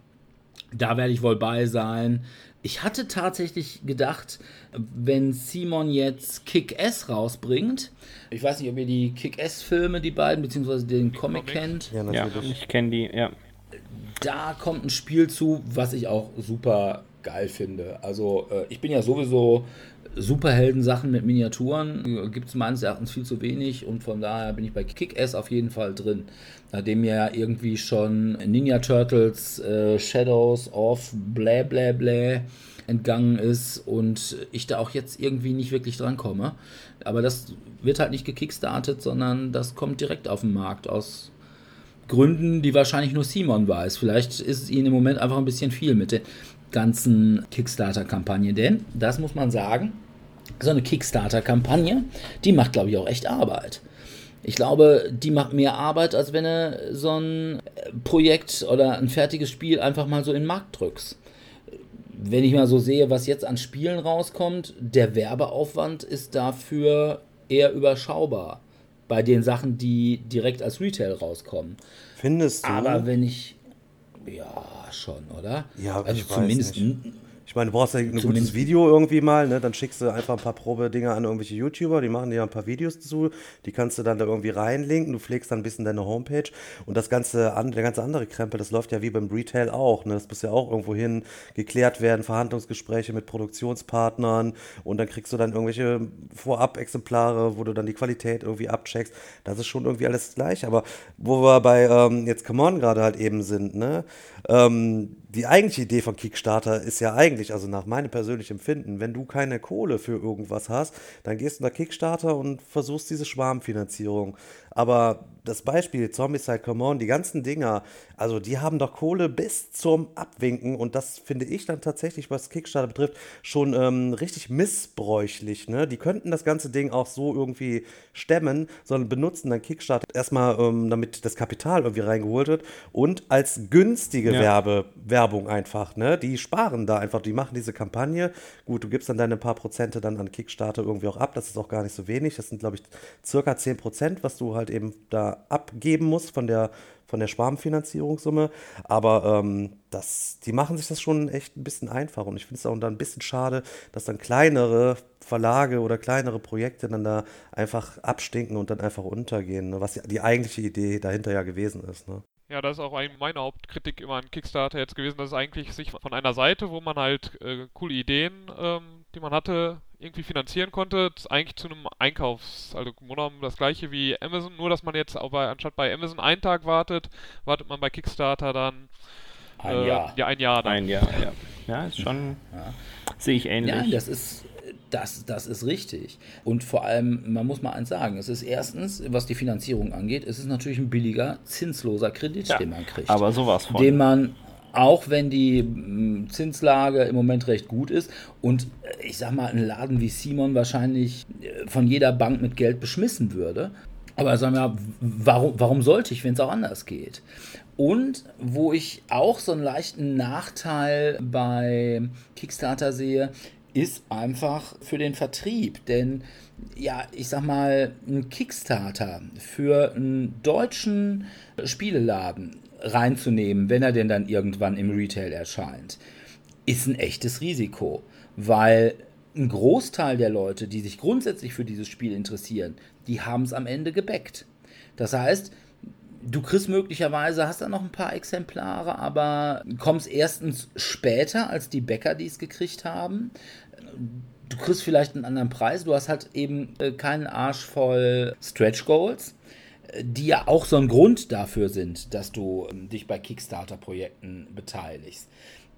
da werde ich wohl bei sein. Ich hatte tatsächlich gedacht, wenn Simon jetzt Kick-Ass rausbringt, ich weiß nicht, ob ihr die Kick-Ass-Filme, die beiden, beziehungsweise den Comic Comic. kennt, ja, ja, natürlich. ich kenne die, ja. da kommt ein Spiel zu, was ich auch super geil finde. Also äh, ich bin ja sowieso Superhelden-Sachen mit Miniaturen, gibt es meines Erachtens viel zu wenig und von daher bin ich bei Kick-Ass auf jeden Fall drin. Nachdem ja irgendwie schon Ninja Turtles äh, Shadows of bläh bläh bläh entgangen ist und ich da auch jetzt irgendwie nicht wirklich drankomme. Aber das wird halt nicht gekickstartet, sondern das kommt direkt auf den Markt aus Gründen, die wahrscheinlich nur Simon weiß. Vielleicht ist es ihnen im Moment einfach ein bisschen viel mit der ganzen Kickstarter-Kampagne. Denn, das muss man sagen, so eine Kickstarter-Kampagne, die macht, glaube ich, auch echt Arbeit. Ich glaube, die macht mehr Arbeit, als wenn du so ein Projekt oder ein fertiges Spiel einfach mal so in den Markt drückst. Wenn ich mal so sehe, was jetzt an Spielen rauskommt, der Werbeaufwand ist dafür eher überschaubar. Bei den Sachen, die direkt als Retail rauskommen. Findest du? Aber wenn ich. Ja, schon, oder? Ja, also ich weiß zumindest nicht. Ich meine, du brauchst ja ein gutes Video irgendwie mal, ne? Dann schickst du einfach ein paar Probedinger an irgendwelche YouTuber, die machen dir ein paar Videos zu, die kannst du dann da irgendwie reinlinken, du pflegst dann ein bisschen deine Homepage und das ganze, der ganze andere Krempel, das läuft ja wie beim Retail auch, ne? Das muss ja auch irgendwo hin geklärt werden, Verhandlungsgespräche mit Produktionspartnern und dann kriegst du dann irgendwelche Vorab-Exemplare, wo du dann die Qualität irgendwie abcheckst. Das ist schon irgendwie alles gleich, aber wo wir bei ähm, jetzt Come On gerade halt eben sind, ne? Ähm, die eigentliche Idee von Kickstarter ist ja eigentlich, also nach meinem persönlichen Empfinden, wenn du keine Kohle für irgendwas hast, dann gehst du nach Kickstarter und versuchst diese Schwarmfinanzierung. Aber das Beispiel Zombicide Come On, die ganzen Dinger, also die haben doch Kohle bis zum Abwinken und das finde ich dann tatsächlich, was Kickstarter betrifft, schon ähm, richtig missbräuchlich. Ne? Die könnten das ganze Ding auch so irgendwie stemmen, sondern benutzen dann Kickstarter erstmal, ähm, damit das Kapital irgendwie reingeholt wird und als günstige ja. Werbe, Werbung einfach. Ne? Die sparen da einfach, die machen diese Kampagne. Gut, du gibst dann deine paar Prozente dann an Kickstarter irgendwie auch ab, das ist auch gar nicht so wenig. Das sind, glaube ich, circa 10 Prozent, was du halt eben da abgeben muss von der, von der Schwarmfinanzierungssumme. Aber ähm, das, die machen sich das schon echt ein bisschen einfach. Und ich finde es auch dann ein bisschen schade, dass dann kleinere Verlage oder kleinere Projekte dann da einfach abstinken und dann einfach untergehen, ne? was die eigentliche Idee dahinter ja gewesen ist. Ne? Ja, das ist auch meine Hauptkritik immer an Kickstarter jetzt gewesen, dass es eigentlich sich von einer Seite, wo man halt äh, coole Ideen, ähm, die man hatte, irgendwie finanzieren konnte, eigentlich zu einem Einkaufs, also genommen das gleiche wie Amazon, nur dass man jetzt auch bei, anstatt bei Amazon einen Tag wartet, wartet man bei Kickstarter dann ein äh, Jahr. Ja, ein Jahr. Dann. Ein Jahr, ja. Ja, ist schon, ja. sehe ich ähnlich. Ja, das ist, das, das ist richtig. Und vor allem, man muss mal eins sagen, es ist erstens, was die Finanzierung angeht, es ist natürlich ein billiger, zinsloser Kredit, ja, den man kriegt. Aber sowas von. Den man auch wenn die Zinslage im Moment recht gut ist und äh, ich sag mal, ein Laden wie Simon wahrscheinlich äh, von jeder Bank mit Geld beschmissen würde. Aber sagen wir, warum, warum sollte ich, wenn es auch anders geht? Und wo ich auch so einen leichten Nachteil bei Kickstarter sehe, ist einfach für den Vertrieb. Denn ja, ich sag mal, ein Kickstarter für einen deutschen Spieleladen reinzunehmen, wenn er denn dann irgendwann im Retail erscheint, ist ein echtes Risiko, weil ein Großteil der Leute, die sich grundsätzlich für dieses Spiel interessieren, die haben es am Ende gebackt. Das heißt, du kriegst möglicherweise, hast da noch ein paar Exemplare, aber kommst erstens später als die Bäcker, die es gekriegt haben. Du kriegst vielleicht einen anderen Preis, du hast halt eben äh, keinen Arsch voll Stretch Goals die ja auch so ein Grund dafür sind, dass du ähm, dich bei Kickstarter-Projekten beteiligst.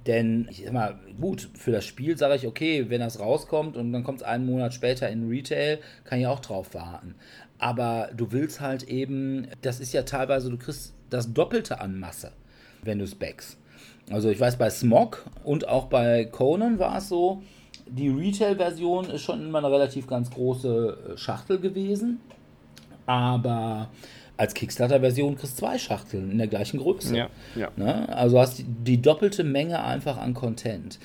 Denn ich sag mal, gut, für das Spiel sage ich, okay, wenn das rauskommt und dann kommt es einen Monat später in Retail, kann ich auch drauf warten. Aber du willst halt eben, das ist ja teilweise, du kriegst das Doppelte an Masse, wenn du es backst. Also ich weiß, bei Smog und auch bei Conan war es so, die Retail-Version ist schon immer eine relativ ganz große äh, Schachtel gewesen. Aber als Kickstarter-Version kriegst du zwei Schachteln in der gleichen Größe. Ja, ja. Ne? Also hast die doppelte Menge einfach an Content.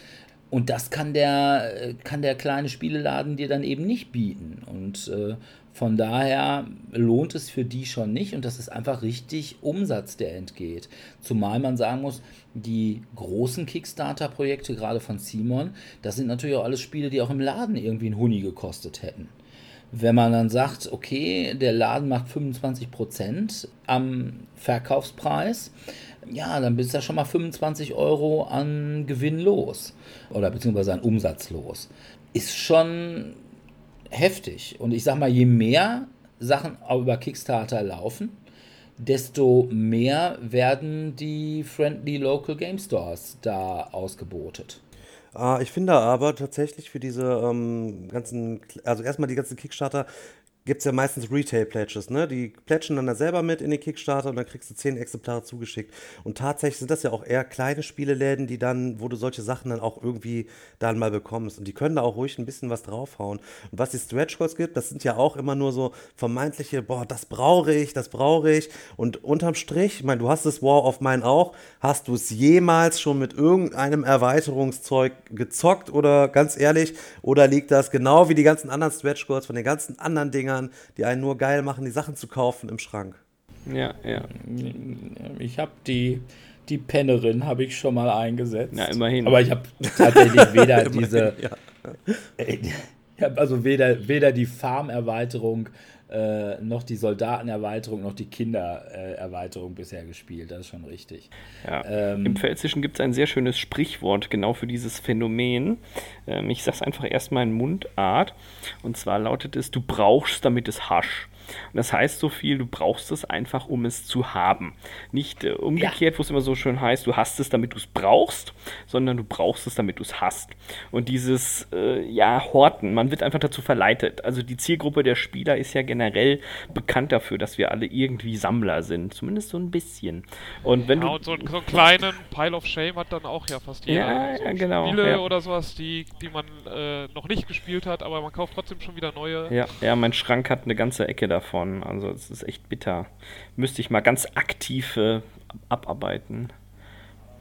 Und das kann der, kann der kleine Spieleladen dir dann eben nicht bieten. Und äh, von daher lohnt es für die schon nicht. Und das ist einfach richtig Umsatz, der entgeht. Zumal man sagen muss, die großen Kickstarter-Projekte, gerade von Simon, das sind natürlich auch alles Spiele, die auch im Laden irgendwie einen Huni gekostet hätten. Wenn man dann sagt, okay, der Laden macht 25% am Verkaufspreis, ja, dann bist du ja schon mal 25 Euro an Gewinn los. Oder beziehungsweise an Umsatz los. Ist schon heftig. Und ich sag mal, je mehr Sachen über Kickstarter laufen, desto mehr werden die Friendly Local Game Stores da ausgebotet. Ah, ich finde aber tatsächlich für diese ähm, ganzen, also erstmal die ganzen Kickstarter gibt es ja meistens Retail-Pledges, ne? Die pledgen dann da selber mit in den Kickstarter und dann kriegst du zehn Exemplare zugeschickt. Und tatsächlich sind das ja auch eher kleine Spieleläden, die dann, wo du solche Sachen dann auch irgendwie dann mal bekommst. Und die können da auch ruhig ein bisschen was draufhauen. Und was die Stretch Goals gibt, das sind ja auch immer nur so vermeintliche, boah, das brauche ich, das brauche ich. Und unterm Strich, ich meine, du hast das War of Mine auch, hast du es jemals schon mit irgendeinem Erweiterungszeug gezockt oder ganz ehrlich, oder liegt das genau wie die ganzen anderen Stretch Goals von den ganzen anderen Dingern Dingern, die einen nur geil machen, die Sachen zu kaufen im Schrank. Ja, ja. Ich habe die, die Pennerin habe ich schon mal eingesetzt. Ja, immerhin. Aber ich habe tatsächlich weder diese. Ich habe also weder, weder die Farmerweiterung äh, noch die Soldatenerweiterung noch die Kindererweiterung bisher gespielt. Das ist schon richtig. Ja. Ähm, Im Pfälzischen gibt es ein sehr schönes Sprichwort genau für dieses Phänomen. Ähm, ich sage es einfach erstmal in Mundart. Und zwar lautet es: Du brauchst, damit es hasch. Und das heißt so viel, du brauchst es einfach, um es zu haben. Nicht äh, umgekehrt, ja. wo es immer so schön heißt, du hast es, damit du es brauchst, sondern du brauchst es, damit du es hast. Und dieses, äh, ja, Horten, man wird einfach dazu verleitet. Also die Zielgruppe der Spieler ist ja generell bekannt dafür, dass wir alle irgendwie Sammler sind. Zumindest so ein bisschen. Und wenn ja, du. Und so, so einen kleinen Pile of Shame hat dann auch ja fast jeder. Ja, so ja genau. Spiele ja. oder sowas, die, die man äh, noch nicht gespielt hat, aber man kauft trotzdem schon wieder neue. Ja, ja, mein Schrank hat eine ganze Ecke davon. Also es ist echt bitter. Müsste ich mal ganz aktiv äh, abarbeiten.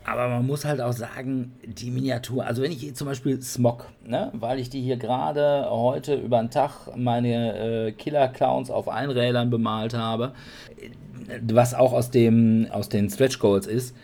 Aber man muss halt auch sagen, die Miniatur, also wenn ich zum Beispiel Smog, ne, weil ich die hier gerade heute über den Tag meine äh, Killer-Clowns auf Einrädern bemalt habe, was auch aus, dem, aus den Stretch Goals ist,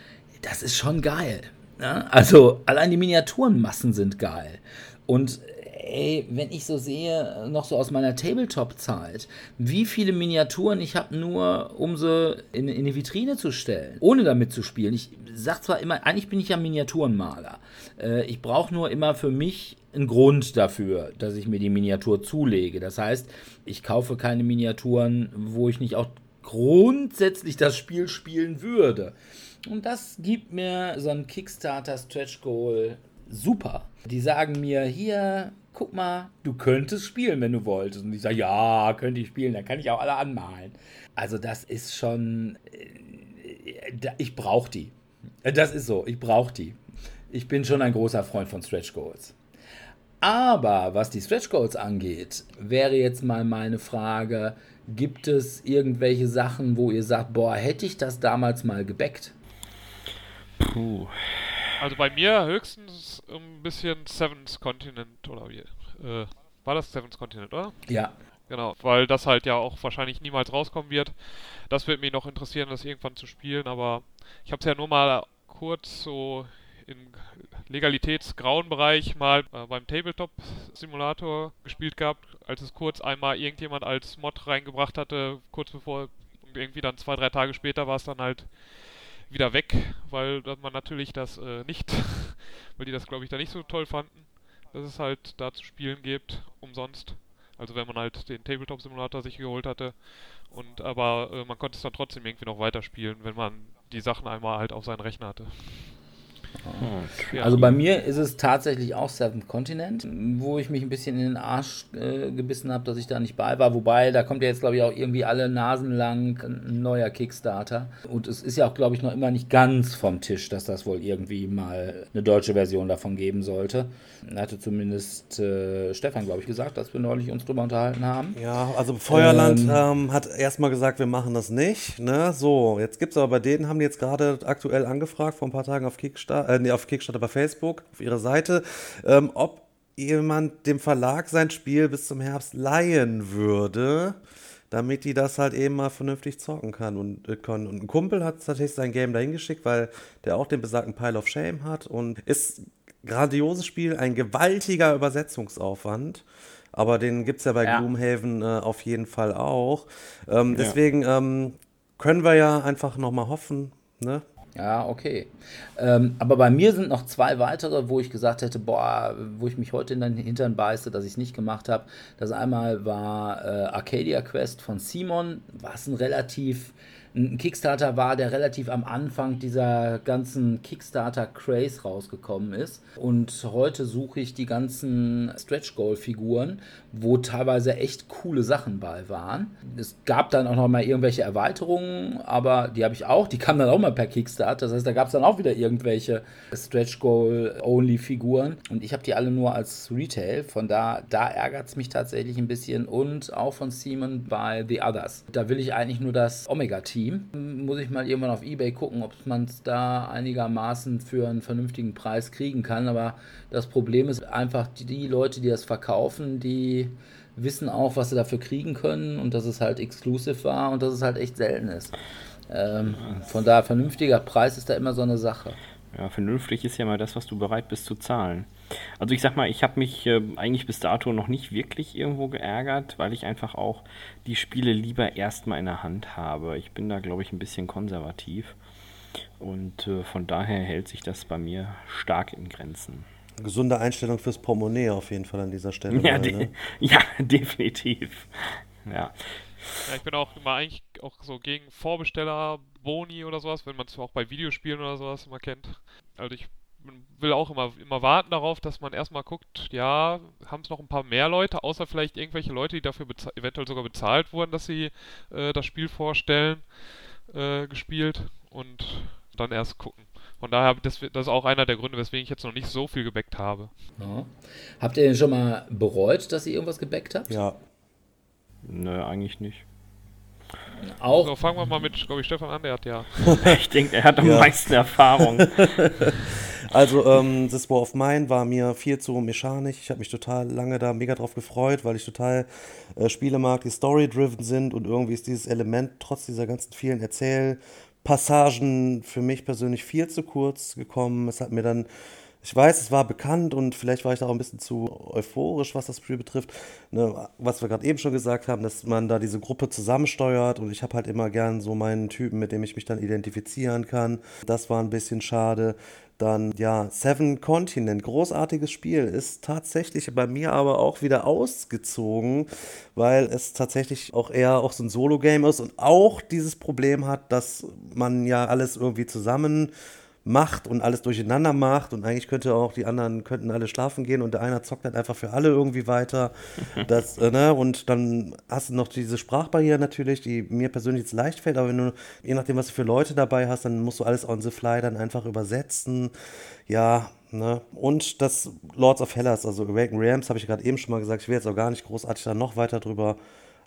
das ist schon geil. Ne? Also allein die Miniaturenmassen sind geil. Und ey, wenn ich so sehe, noch so aus meiner Tabletop-Zeit, wie viele Miniaturen ich habe, nur um sie in, in die Vitrine zu stellen, ohne damit zu spielen. Ich sag zwar immer, eigentlich bin ich ja Miniaturenmaler. Äh, ich brauche nur immer für mich einen Grund dafür, dass ich mir die Miniatur zulege. Das heißt, ich kaufe keine Miniaturen, wo ich nicht auch grundsätzlich das Spiel spielen würde. Und das gibt mir so ein Kickstarter Stretch Goal super. Die sagen mir, hier, guck mal, du könntest spielen, wenn du wolltest. Und ich sage, ja, könnte ich spielen, dann kann ich auch alle anmalen. Also das ist schon, äh, ich brauche die. Das ist so, ich brauche die. Ich bin schon ein großer Freund von Stretch Goals. Aber was die Stretch Goals angeht, wäre jetzt mal meine Frage, gibt es irgendwelche Sachen, wo ihr sagt, boah, hätte ich das damals mal gebackt? Puh. Also bei mir höchstens ein bisschen Seventh Continent oder wie? Äh, war das Seventh Continent, oder? Ja. Genau, weil das halt ja auch wahrscheinlich niemals rauskommen wird. Das wird mich noch interessieren, das irgendwann zu spielen, aber ich habe es ja nur mal kurz so im legalitätsgrauen Bereich mal äh, beim Tabletop-Simulator gespielt gehabt, als es kurz einmal irgendjemand als Mod reingebracht hatte, kurz bevor irgendwie dann zwei, drei Tage später war es dann halt wieder weg, weil man natürlich das äh, nicht, weil die das glaube ich da nicht so toll fanden, dass es halt da zu spielen gibt, umsonst. Also wenn man halt den Tabletop-Simulator sich geholt hatte. Und aber äh, man konnte es dann trotzdem irgendwie noch weiterspielen, wenn man die Sachen einmal halt auf seinen Rechner hatte. Also bei mir ist es tatsächlich auch Seventh Continent, wo ich mich ein bisschen in den Arsch äh, gebissen habe, dass ich da nicht bei war. Wobei, da kommt ja jetzt, glaube ich, auch irgendwie alle Nasen lang ein neuer Kickstarter. Und es ist ja auch, glaube ich, noch immer nicht ganz vom Tisch, dass das wohl irgendwie mal eine deutsche Version davon geben sollte. Da hatte zumindest äh, Stefan, glaube ich, gesagt, dass wir neulich uns drüber unterhalten haben. Ja, also Feuerland ähm, ähm, hat erstmal gesagt, wir machen das nicht. Ne? So, jetzt gibt es aber bei denen, haben die jetzt gerade aktuell angefragt, vor ein paar Tagen auf Kickstarter, äh, nee, auf Kickstarter bei Facebook, auf ihrer Seite, ähm, ob jemand dem Verlag sein Spiel bis zum Herbst leihen würde, damit die das halt eben mal vernünftig zocken kann und äh, können. Und ein Kumpel hat tatsächlich sein Game dahin geschickt, weil der auch den besagten Pile of Shame hat und ist grandioses Spiel, ein gewaltiger Übersetzungsaufwand. Aber den gibt es ja bei ja. Gloomhaven äh, auf jeden Fall auch. Ähm, ja. Deswegen ähm, können wir ja einfach nochmal hoffen, ne? Ja, okay. Ähm, aber bei mir sind noch zwei weitere, wo ich gesagt hätte, boah, wo ich mich heute in den Hintern beiße, dass ich es nicht gemacht habe. Das einmal war äh, Arcadia Quest von Simon, was ein relativ ein Kickstarter war, der relativ am Anfang dieser ganzen Kickstarter-Craze rausgekommen ist. Und heute suche ich die ganzen Stretch-Goal-Figuren, wo teilweise echt coole Sachen bei waren. Es gab dann auch noch mal irgendwelche Erweiterungen, aber die habe ich auch. Die kamen dann auch mal per Kickstarter. Das heißt, da gab es dann auch wieder irgendwelche Stretch-Goal-Only-Figuren. Und ich habe die alle nur als Retail. Von da, da ärgert es mich tatsächlich ein bisschen. Und auch von Simon bei The Others. Da will ich eigentlich nur das Omega-Team Team. Muss ich mal irgendwann auf Ebay gucken, ob man es da einigermaßen für einen vernünftigen Preis kriegen kann. Aber das Problem ist einfach, die Leute, die das verkaufen, die wissen auch, was sie dafür kriegen können und dass es halt exclusive war und dass es halt echt selten ist. Ähm, von daher, vernünftiger Preis ist da immer so eine Sache. Ja, vernünftig ist ja mal das, was du bereit bist zu zahlen. Also ich sag mal, ich habe mich äh, eigentlich bis dato noch nicht wirklich irgendwo geärgert, weil ich einfach auch die Spiele lieber erstmal in der Hand habe. Ich bin da, glaube ich, ein bisschen konservativ. Und äh, von daher hält sich das bei mir stark in Grenzen. Gesunde Einstellung fürs Portemonnaie auf jeden Fall an dieser Stelle. Ja, mal, de ne? ja definitiv. Ja. Ja, ich bin auch immer eigentlich auch so gegen Vorbesteller, Boni oder sowas, wenn man es auch bei Videospielen oder sowas immer kennt. Also ich will auch immer, immer warten darauf, dass man erstmal guckt, ja, haben es noch ein paar mehr Leute, außer vielleicht irgendwelche Leute, die dafür eventuell sogar bezahlt wurden, dass sie äh, das Spiel vorstellen, äh, gespielt und dann erst gucken. Von daher, das, das ist auch einer der Gründe, weswegen ich jetzt noch nicht so viel gebackt habe. Ja. Habt ihr denn schon mal bereut, dass ihr irgendwas gebackt habt? Ja, Nö, eigentlich nicht. Auch So, fangen wir mal mit, glaube ich, Stefan an, der hat ja. Ich denke, er hat am Ja. meisten Erfahrung. Also, ähm, This War of Mine war mir viel zu mechanisch. Ich habe mich total lange da mega drauf gefreut, weil ich total äh, Spiele mag, die story-driven sind und irgendwie ist dieses Element trotz dieser ganzen vielen Erzählpassagen für mich persönlich viel zu kurz gekommen. Es hat mir dann, ich weiß, es war bekannt und vielleicht war ich da auch ein bisschen zu euphorisch, was das Spiel betrifft. Ne, was wir gerade eben schon gesagt haben, dass man da diese Gruppe zusammensteuert und ich habe halt immer gern so meinen Typen, mit dem ich mich dann identifizieren kann. Das war ein bisschen schade. Dann, ja, Seven Continent, großartiges Spiel, ist tatsächlich bei mir aber auch wieder ausgezogen, weil es tatsächlich auch eher auch so ein Solo-Game ist und auch dieses Problem hat, dass man ja alles irgendwie zusammen macht und alles durcheinander macht und eigentlich könnte auch die anderen könnten alle schlafen gehen und der eine zockt dann einfach für alle irgendwie weiter. Das, äh, ne? Und dann hast du noch diese Sprachbarriere natürlich, die mir persönlich jetzt leicht fällt, aber wenn du, je nachdem, was du für Leute dabei hast, dann musst du alles on the fly dann einfach übersetzen. Ja, ne? Und das Lords of Hellas, also Awaken Realms, habe ich gerade eben schon mal gesagt, ich will jetzt auch gar nicht großartig da noch weiter drüber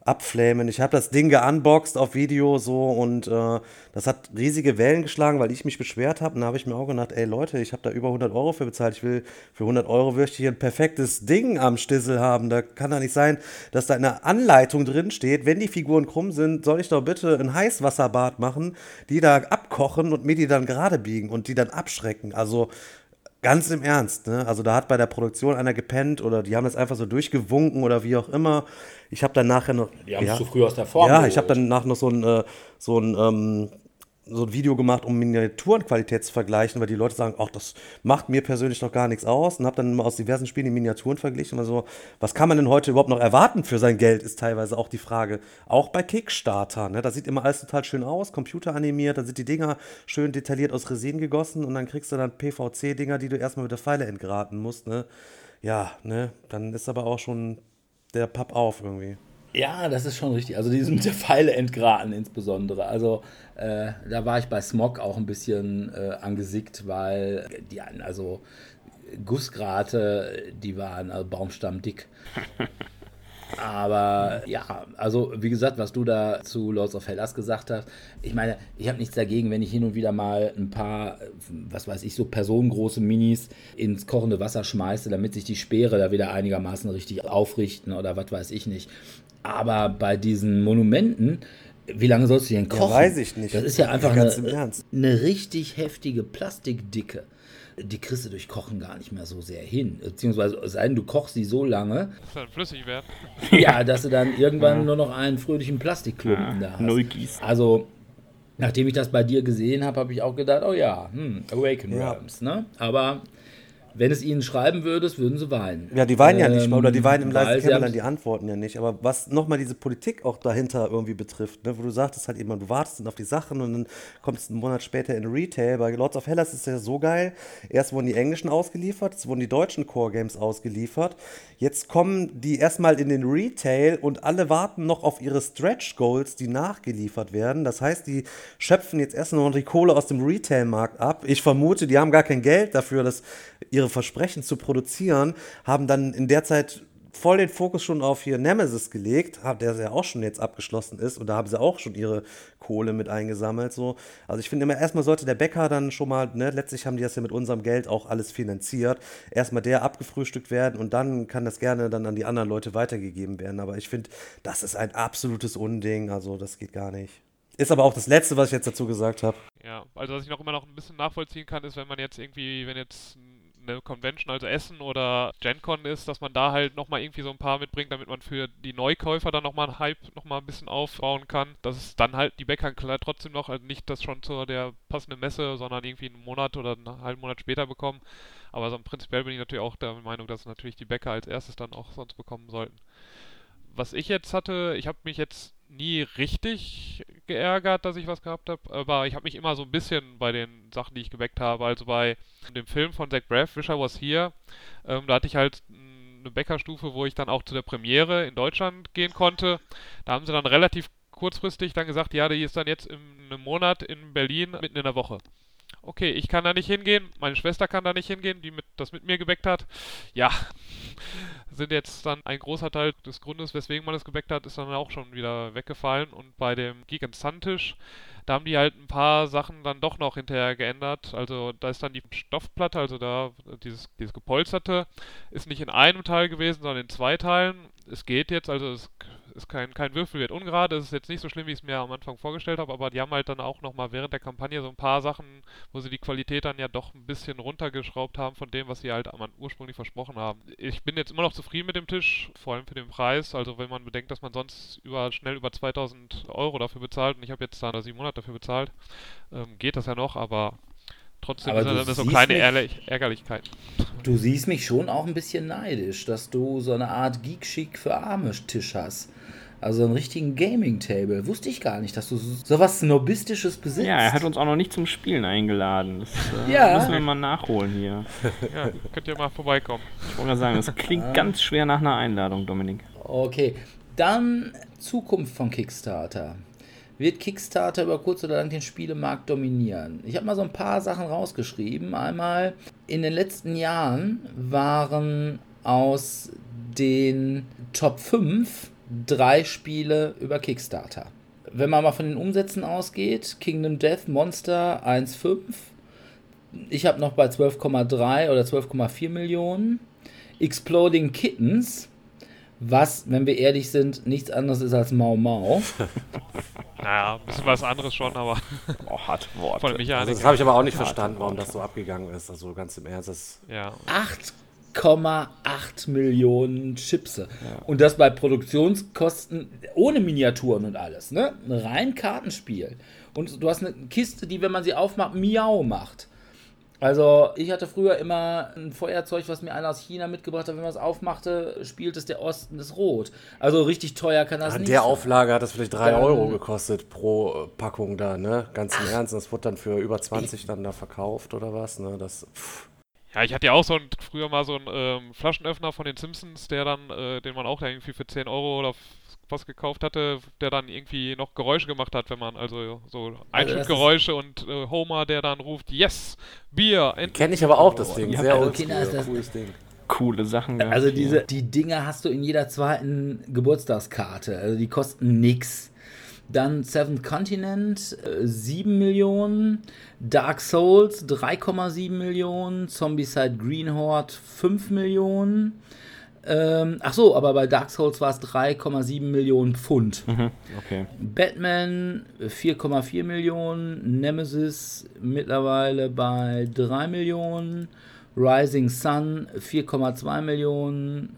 abflamen. Ich habe das Ding geunboxed auf Video so und äh, das hat riesige Wellen geschlagen, weil ich mich beschwert habe. Und da habe ich mir auch gedacht, ey Leute, ich habe da über 100 Euro für bezahlt. Ich will für 100 Euro möchte ich hier ein perfektes Ding am Stissel haben. Da kann da nicht sein, dass da in der Anleitung drin steht, wenn die Figuren krumm sind, soll ich doch bitte ein Heißwasserbad machen, die da abkochen und mir die dann gerade biegen und die dann abschrecken. Also Ganz im Ernst, ne? Also da hat bei der Produktion einer gepennt oder die haben das einfach so durchgewunken oder wie auch immer. Ich habe dann nachher noch. Die haben es ja, zu früh aus der Form Ja, ich habe geholt. danach noch so ein, äh, so ein, ähm, so ein Video gemacht, um Miniaturenqualität zu vergleichen, weil die Leute sagen, ach, das macht mir persönlich doch gar nichts aus. Und habe dann mal aus diversen Spielen die Miniaturen verglichen. Also, was kann man denn heute überhaupt noch erwarten für sein Geld, ist teilweise auch die Frage. Auch bei Kickstarter, ne? Da sieht immer alles total schön aus, computeranimiert, da sind die Dinger schön detailliert aus Resin gegossen und dann kriegst du dann PVC-Dinger, die du erstmal mit der Pfeile entgraten musst, ne? Ja, ne? Dann ist aber auch schon der Papp auf irgendwie. Ja, das ist schon richtig. Also dieses mit der Pfeile entgraten insbesondere. Also äh, da war ich bei Smog auch ein bisschen äh, angesickt, weil die also Gussgrate, die waren also baumstammdick. Aber ja, also wie gesagt, was du da zu Lords of Hellas gesagt hast, ich meine, ich habe nichts dagegen, wenn ich hin und wieder mal ein paar, was weiß ich, so personengroße Minis ins kochende Wasser schmeiße, damit sich die Speere da wieder einigermaßen richtig aufrichten oder was weiß ich nicht. Aber bei diesen Monumenten, wie lange sollst du denn kochen? weiß ich nicht. Das ist ja einfach Ganz eine, im Ernst. eine richtig heftige Plastikdicke. Die kriegst du durch Kochen gar nicht mehr so sehr hin. Beziehungsweise, es sei denn, du kochst sie so lange, Muss dann flüssig werden. ja, dass du dann irgendwann nur noch einen fröhlichen Plastikklumpen da hast. Null gießen. Also, nachdem ich das bei dir gesehen habe, habe ich auch gedacht, oh ja, hm, Awaken Ja. Realms, ne? Aber wenn es ihnen schreiben würdest, würden sie weinen. Ja, die weinen ja nicht Ähm, mal, oder die weinen im weil leisen sie Kämmerlein, haben- die antworten ja nicht. Aber was nochmal diese Politik auch dahinter irgendwie betrifft, ne, wo du sagtest halt immer, du wartest dann auf die Sachen und dann kommst du einen Monat später in Retail. Bei Lords of Hellas ist es ja so geil. Erst wurden die englischen ausgeliefert, jetzt wurden die deutschen Core Games ausgeliefert. Jetzt kommen die erstmal in den Retail und alle warten noch auf ihre Stretch Goals, die nachgeliefert werden. Das heißt, die schöpfen jetzt erst noch die Kohle aus dem Retail-Markt ab. Ich vermute, die haben gar kein Geld dafür, das ihre Versprechen zu produzieren, haben dann in der Zeit voll den Fokus schon auf hier Nemesis gelegt, der ja auch schon jetzt abgeschlossen ist und da haben sie auch schon ihre Kohle mit eingesammelt. So. Also ich finde immer, erstmal sollte der Bäcker dann schon mal, ne, letztlich haben die das ja mit unserem Geld auch alles finanziert, erstmal der abgefrühstückt werden und dann kann das gerne dann an die anderen Leute weitergegeben werden. Aber ich finde, das ist ein absolutes Unding, also das geht gar nicht. Ist aber auch das Letzte, was ich jetzt dazu gesagt habe. Ja, also was ich noch immer noch ein bisschen nachvollziehen kann, ist, wenn man jetzt irgendwie, wenn jetzt eine Convention, also Essen oder GenCon ist, dass man da halt nochmal irgendwie so ein paar mitbringt, damit man für die Neukäufer dann nochmal einen Hype nochmal ein bisschen aufbauen kann. Dass es dann halt die Bäcker trotzdem noch, also nicht das schon zu der passenden Messe, sondern irgendwie einen Monat oder einen halben Monat später bekommen. Aber so prinzipiell bin ich natürlich auch der Meinung, dass natürlich die Bäcker als erstes dann auch sonst bekommen sollten. Was ich jetzt hatte, ich habe mich jetzt nie richtig geärgert, dass ich was gehabt habe, aber ich habe mich immer so ein bisschen bei den Sachen, die ich geweckt habe, also bei dem Film von Zach Braff, Wish I Was Here, ähm, da hatte ich halt eine Bäckerstufe, wo ich dann auch zu der Premiere in Deutschland gehen konnte. Da haben sie dann relativ kurzfristig dann gesagt, ja, die ist dann jetzt in einem Monat in Berlin mitten in der Woche. Okay, ich kann da nicht hingehen, meine Schwester kann da nicht hingehen, die mit, das mit mir geweckt hat. Ja, sind jetzt dann ein großer Teil des Grundes, weswegen man es geweckt hat, ist dann auch schon wieder weggefallen. Und bei dem Geek Sun Tisch, da haben die halt ein paar Sachen dann doch noch hinterher geändert. Also da ist dann die Stoffplatte, also da dieses, dieses gepolsterte, ist nicht in einem Teil gewesen, sondern in zwei Teilen. Es geht jetzt, also es ist kein, kein Würfel wird ungerade, es ist jetzt nicht so schlimm, wie ich es mir am Anfang vorgestellt habe, aber die haben halt dann auch nochmal während der Kampagne so ein paar Sachen, wo sie die Qualität dann ja doch ein bisschen runtergeschraubt haben von dem, was sie halt am ursprünglich versprochen haben. Ich bin jetzt immer noch zufrieden mit dem Tisch, vor allem für den Preis, also wenn man bedenkt, dass man sonst über schnell über 2000 Euro dafür bezahlt und ich habe jetzt da sieben Monate dafür bezahlt, ähm, geht das ja noch, aber Trotzdem Aber sind das so kleine mich, Ärgerlichkeiten. Du siehst mich schon auch ein bisschen neidisch, dass du so eine Art Geek-Chic für arme Tisch hast. Also einen richtigen Gaming-Table. Wusste ich gar nicht, dass du so was Snobistisches besitzt. Ja, er hat uns auch noch nicht zum Spielen eingeladen. Das äh, ja. müssen wir mal nachholen hier. Ja, könnt ihr mal vorbeikommen. Ich wollte mal sagen, das klingt ah. ganz schwer nach einer Einladung, Dominik. Okay, dann Zukunft von Kickstarter. Wird Kickstarter über kurz oder lang den Spielemarkt dominieren? Ich habe mal so ein paar Sachen rausgeschrieben. Einmal, in den letzten Jahren waren aus den Top 5 drei Spiele über Kickstarter. Wenn man mal von den Umsätzen ausgeht, Kingdom Death Monster 1,5. Ich habe noch bei 12,3 oder 12,4 Millionen. Exploding Kittens, was, wenn wir ehrlich sind, nichts anderes ist als Mau Mau. naja, ein bisschen was anderes schon, aber. Oh, hart Wort. Also das habe ich aber auch nicht verstanden, warum das so abgegangen ist. Also ganz im Ernst. Das ja. 8 1,8 Millionen Chipse. Ja. Und das bei Produktionskosten ohne Miniaturen und alles. Ne? Ein rein Kartenspiel. Und du hast eine Kiste, die, wenn man sie aufmacht, Miau macht. Also, ich hatte früher immer ein Feuerzeug, was mir einer aus China mitgebracht hat. Wenn man es aufmachte, spielt es der Osten das Rot. Also, richtig teuer kann das ja, nicht der sein. Auflage hat das vielleicht 3 Euro gekostet pro Packung da, ne? Ganz im Ach. Ernst. Das wird dann für über 20 dann da verkauft oder was, ne? Das. Pff. Ja, ich hatte ja auch so ein, früher mal so einen ähm, Flaschenöffner von den Simpsons, der dann, äh, den man auch irgendwie für 10 Euro oder was gekauft hatte, der dann irgendwie noch Geräusche gemacht hat, wenn man, also so also Einschubgeräusche und äh, Homer, der dann ruft, yes, Bier, Kenne ich aber auch das Ding, sehr also Kinder ist das cooles Ding. Coole Sachen. Also diese, die Dinger hast du in jeder zweiten Geburtstagskarte, also die kosten nix. Dann Seventh Continent äh, 7 Millionen, Dark Souls 3,7 Millionen, Zombicide Green Horde 5 Millionen. Ähm, ach so, aber bei Dark Souls war es 3,7 Millionen Pfund. Mhm, okay. Batman 4,4 Millionen, Nemesis mittlerweile bei 3 Millionen, Rising Sun 4,2 Millionen,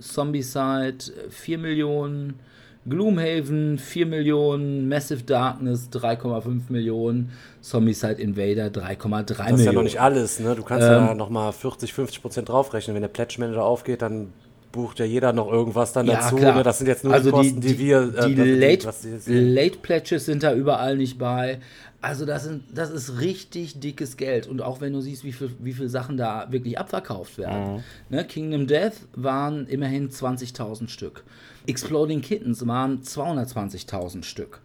Zombicide 4 Millionen, Gloomhaven 4 Millionen, Massive Darkness 3,5 Millionen, Zombicide Invader 3,3 Millionen. Das ist ja noch nicht alles, ne? Du kannst ähm, ja nochmal 40, 50 Prozent draufrechnen. Wenn der Pledge Manager aufgeht, dann bucht ja jeder noch irgendwas dann ja, dazu. Ne? Das sind jetzt nur also die Kosten, die, die, die wir. Äh, die, Late, Late Pledges sind da überall nicht bei. Also das, sind, das ist richtig dickes Geld. Und auch wenn du siehst, wie viele wie viel Sachen da wirklich abverkauft werden. Mhm. Ne? Kingdom Death waren immerhin 20.000 Stück. Exploding Kittens waren 220.000 Stück.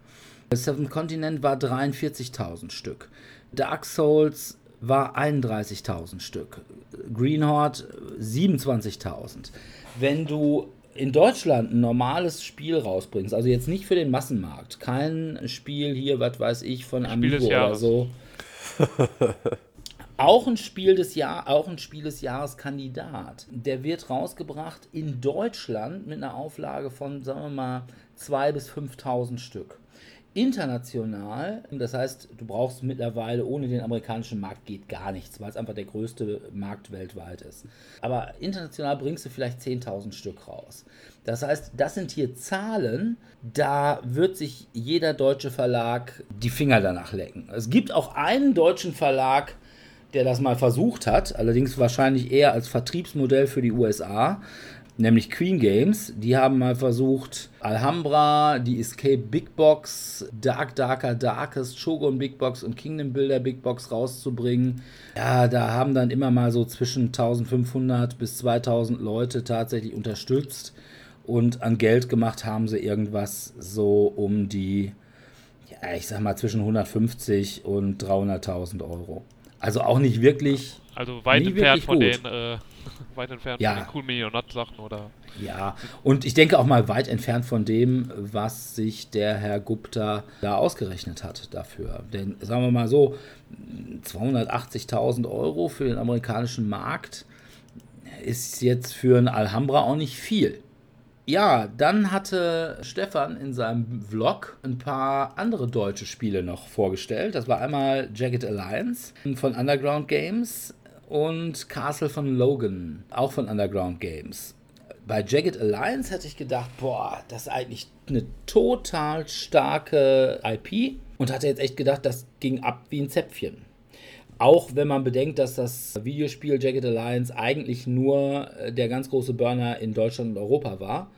Seven Continent war 43.000 Stück. Dark Souls war 31.000 Stück. Green Horde 27.000. Wenn du in Deutschland ein normales Spiel rausbringst, also jetzt nicht für den Massenmarkt, kein Spiel hier, was weiß ich, von Amigo oder so. auch ein Spiel des Jahr, auch ein Spiel des Jahres Kandidat. Der wird rausgebracht in Deutschland mit einer Auflage von, sagen wir mal, 2.000 bis 5.000 Stück. international, das heißt, du brauchst mittlerweile ohne den amerikanischen Markt geht gar nichts, weil es einfach der größte Markt weltweit ist. Aber international bringst du vielleicht 10.000 Stück raus. Das heißt, das sind hier Zahlen, da wird sich jeder deutsche Verlag die Finger danach lecken. Es gibt auch einen deutschen Verlag, der das mal versucht hat, allerdings wahrscheinlich eher als Vertriebsmodell für die USA nämlich Queen Games. Die haben mal versucht, Alhambra, die Escape Big Box, Dark Darker Darkest, Shogun Big Box und Kingdom Builder Big Box rauszubringen. Ja, da haben dann immer mal so zwischen 1500 bis 2000 Leute tatsächlich unterstützt und an Geld gemacht haben sie irgendwas so um die, ja, ich sag mal zwischen 150 und 300.000 Euro. Also auch nicht wirklich. Also weit entfernt von gut. den äh, weit entfernt Ja. von den Cool Millionat Sachen oder Ja, und ich denke auch mal weit entfernt von dem, was sich der Herr Gupta da ausgerechnet hat dafür. Denn sagen wir mal so, 280.000 Euro für den amerikanischen Markt ist jetzt für einen Alhambra auch nicht viel. Ja, dann hatte Stefan in seinem Vlog ein paar andere deutsche Spiele noch vorgestellt. Das war einmal Jagged Alliance von Underground Games und Castle von Logan, auch von Underground Games. Bei Jagged Alliance hätte ich gedacht, boah, das ist eigentlich eine total starke IP und hatte jetzt echt gedacht, das ging ab wie ein Zäpfchen. Auch wenn man bedenkt, dass das Videospiel Jagged Alliance eigentlich nur äh, der ganz große Burner in Deutschland und Europa war.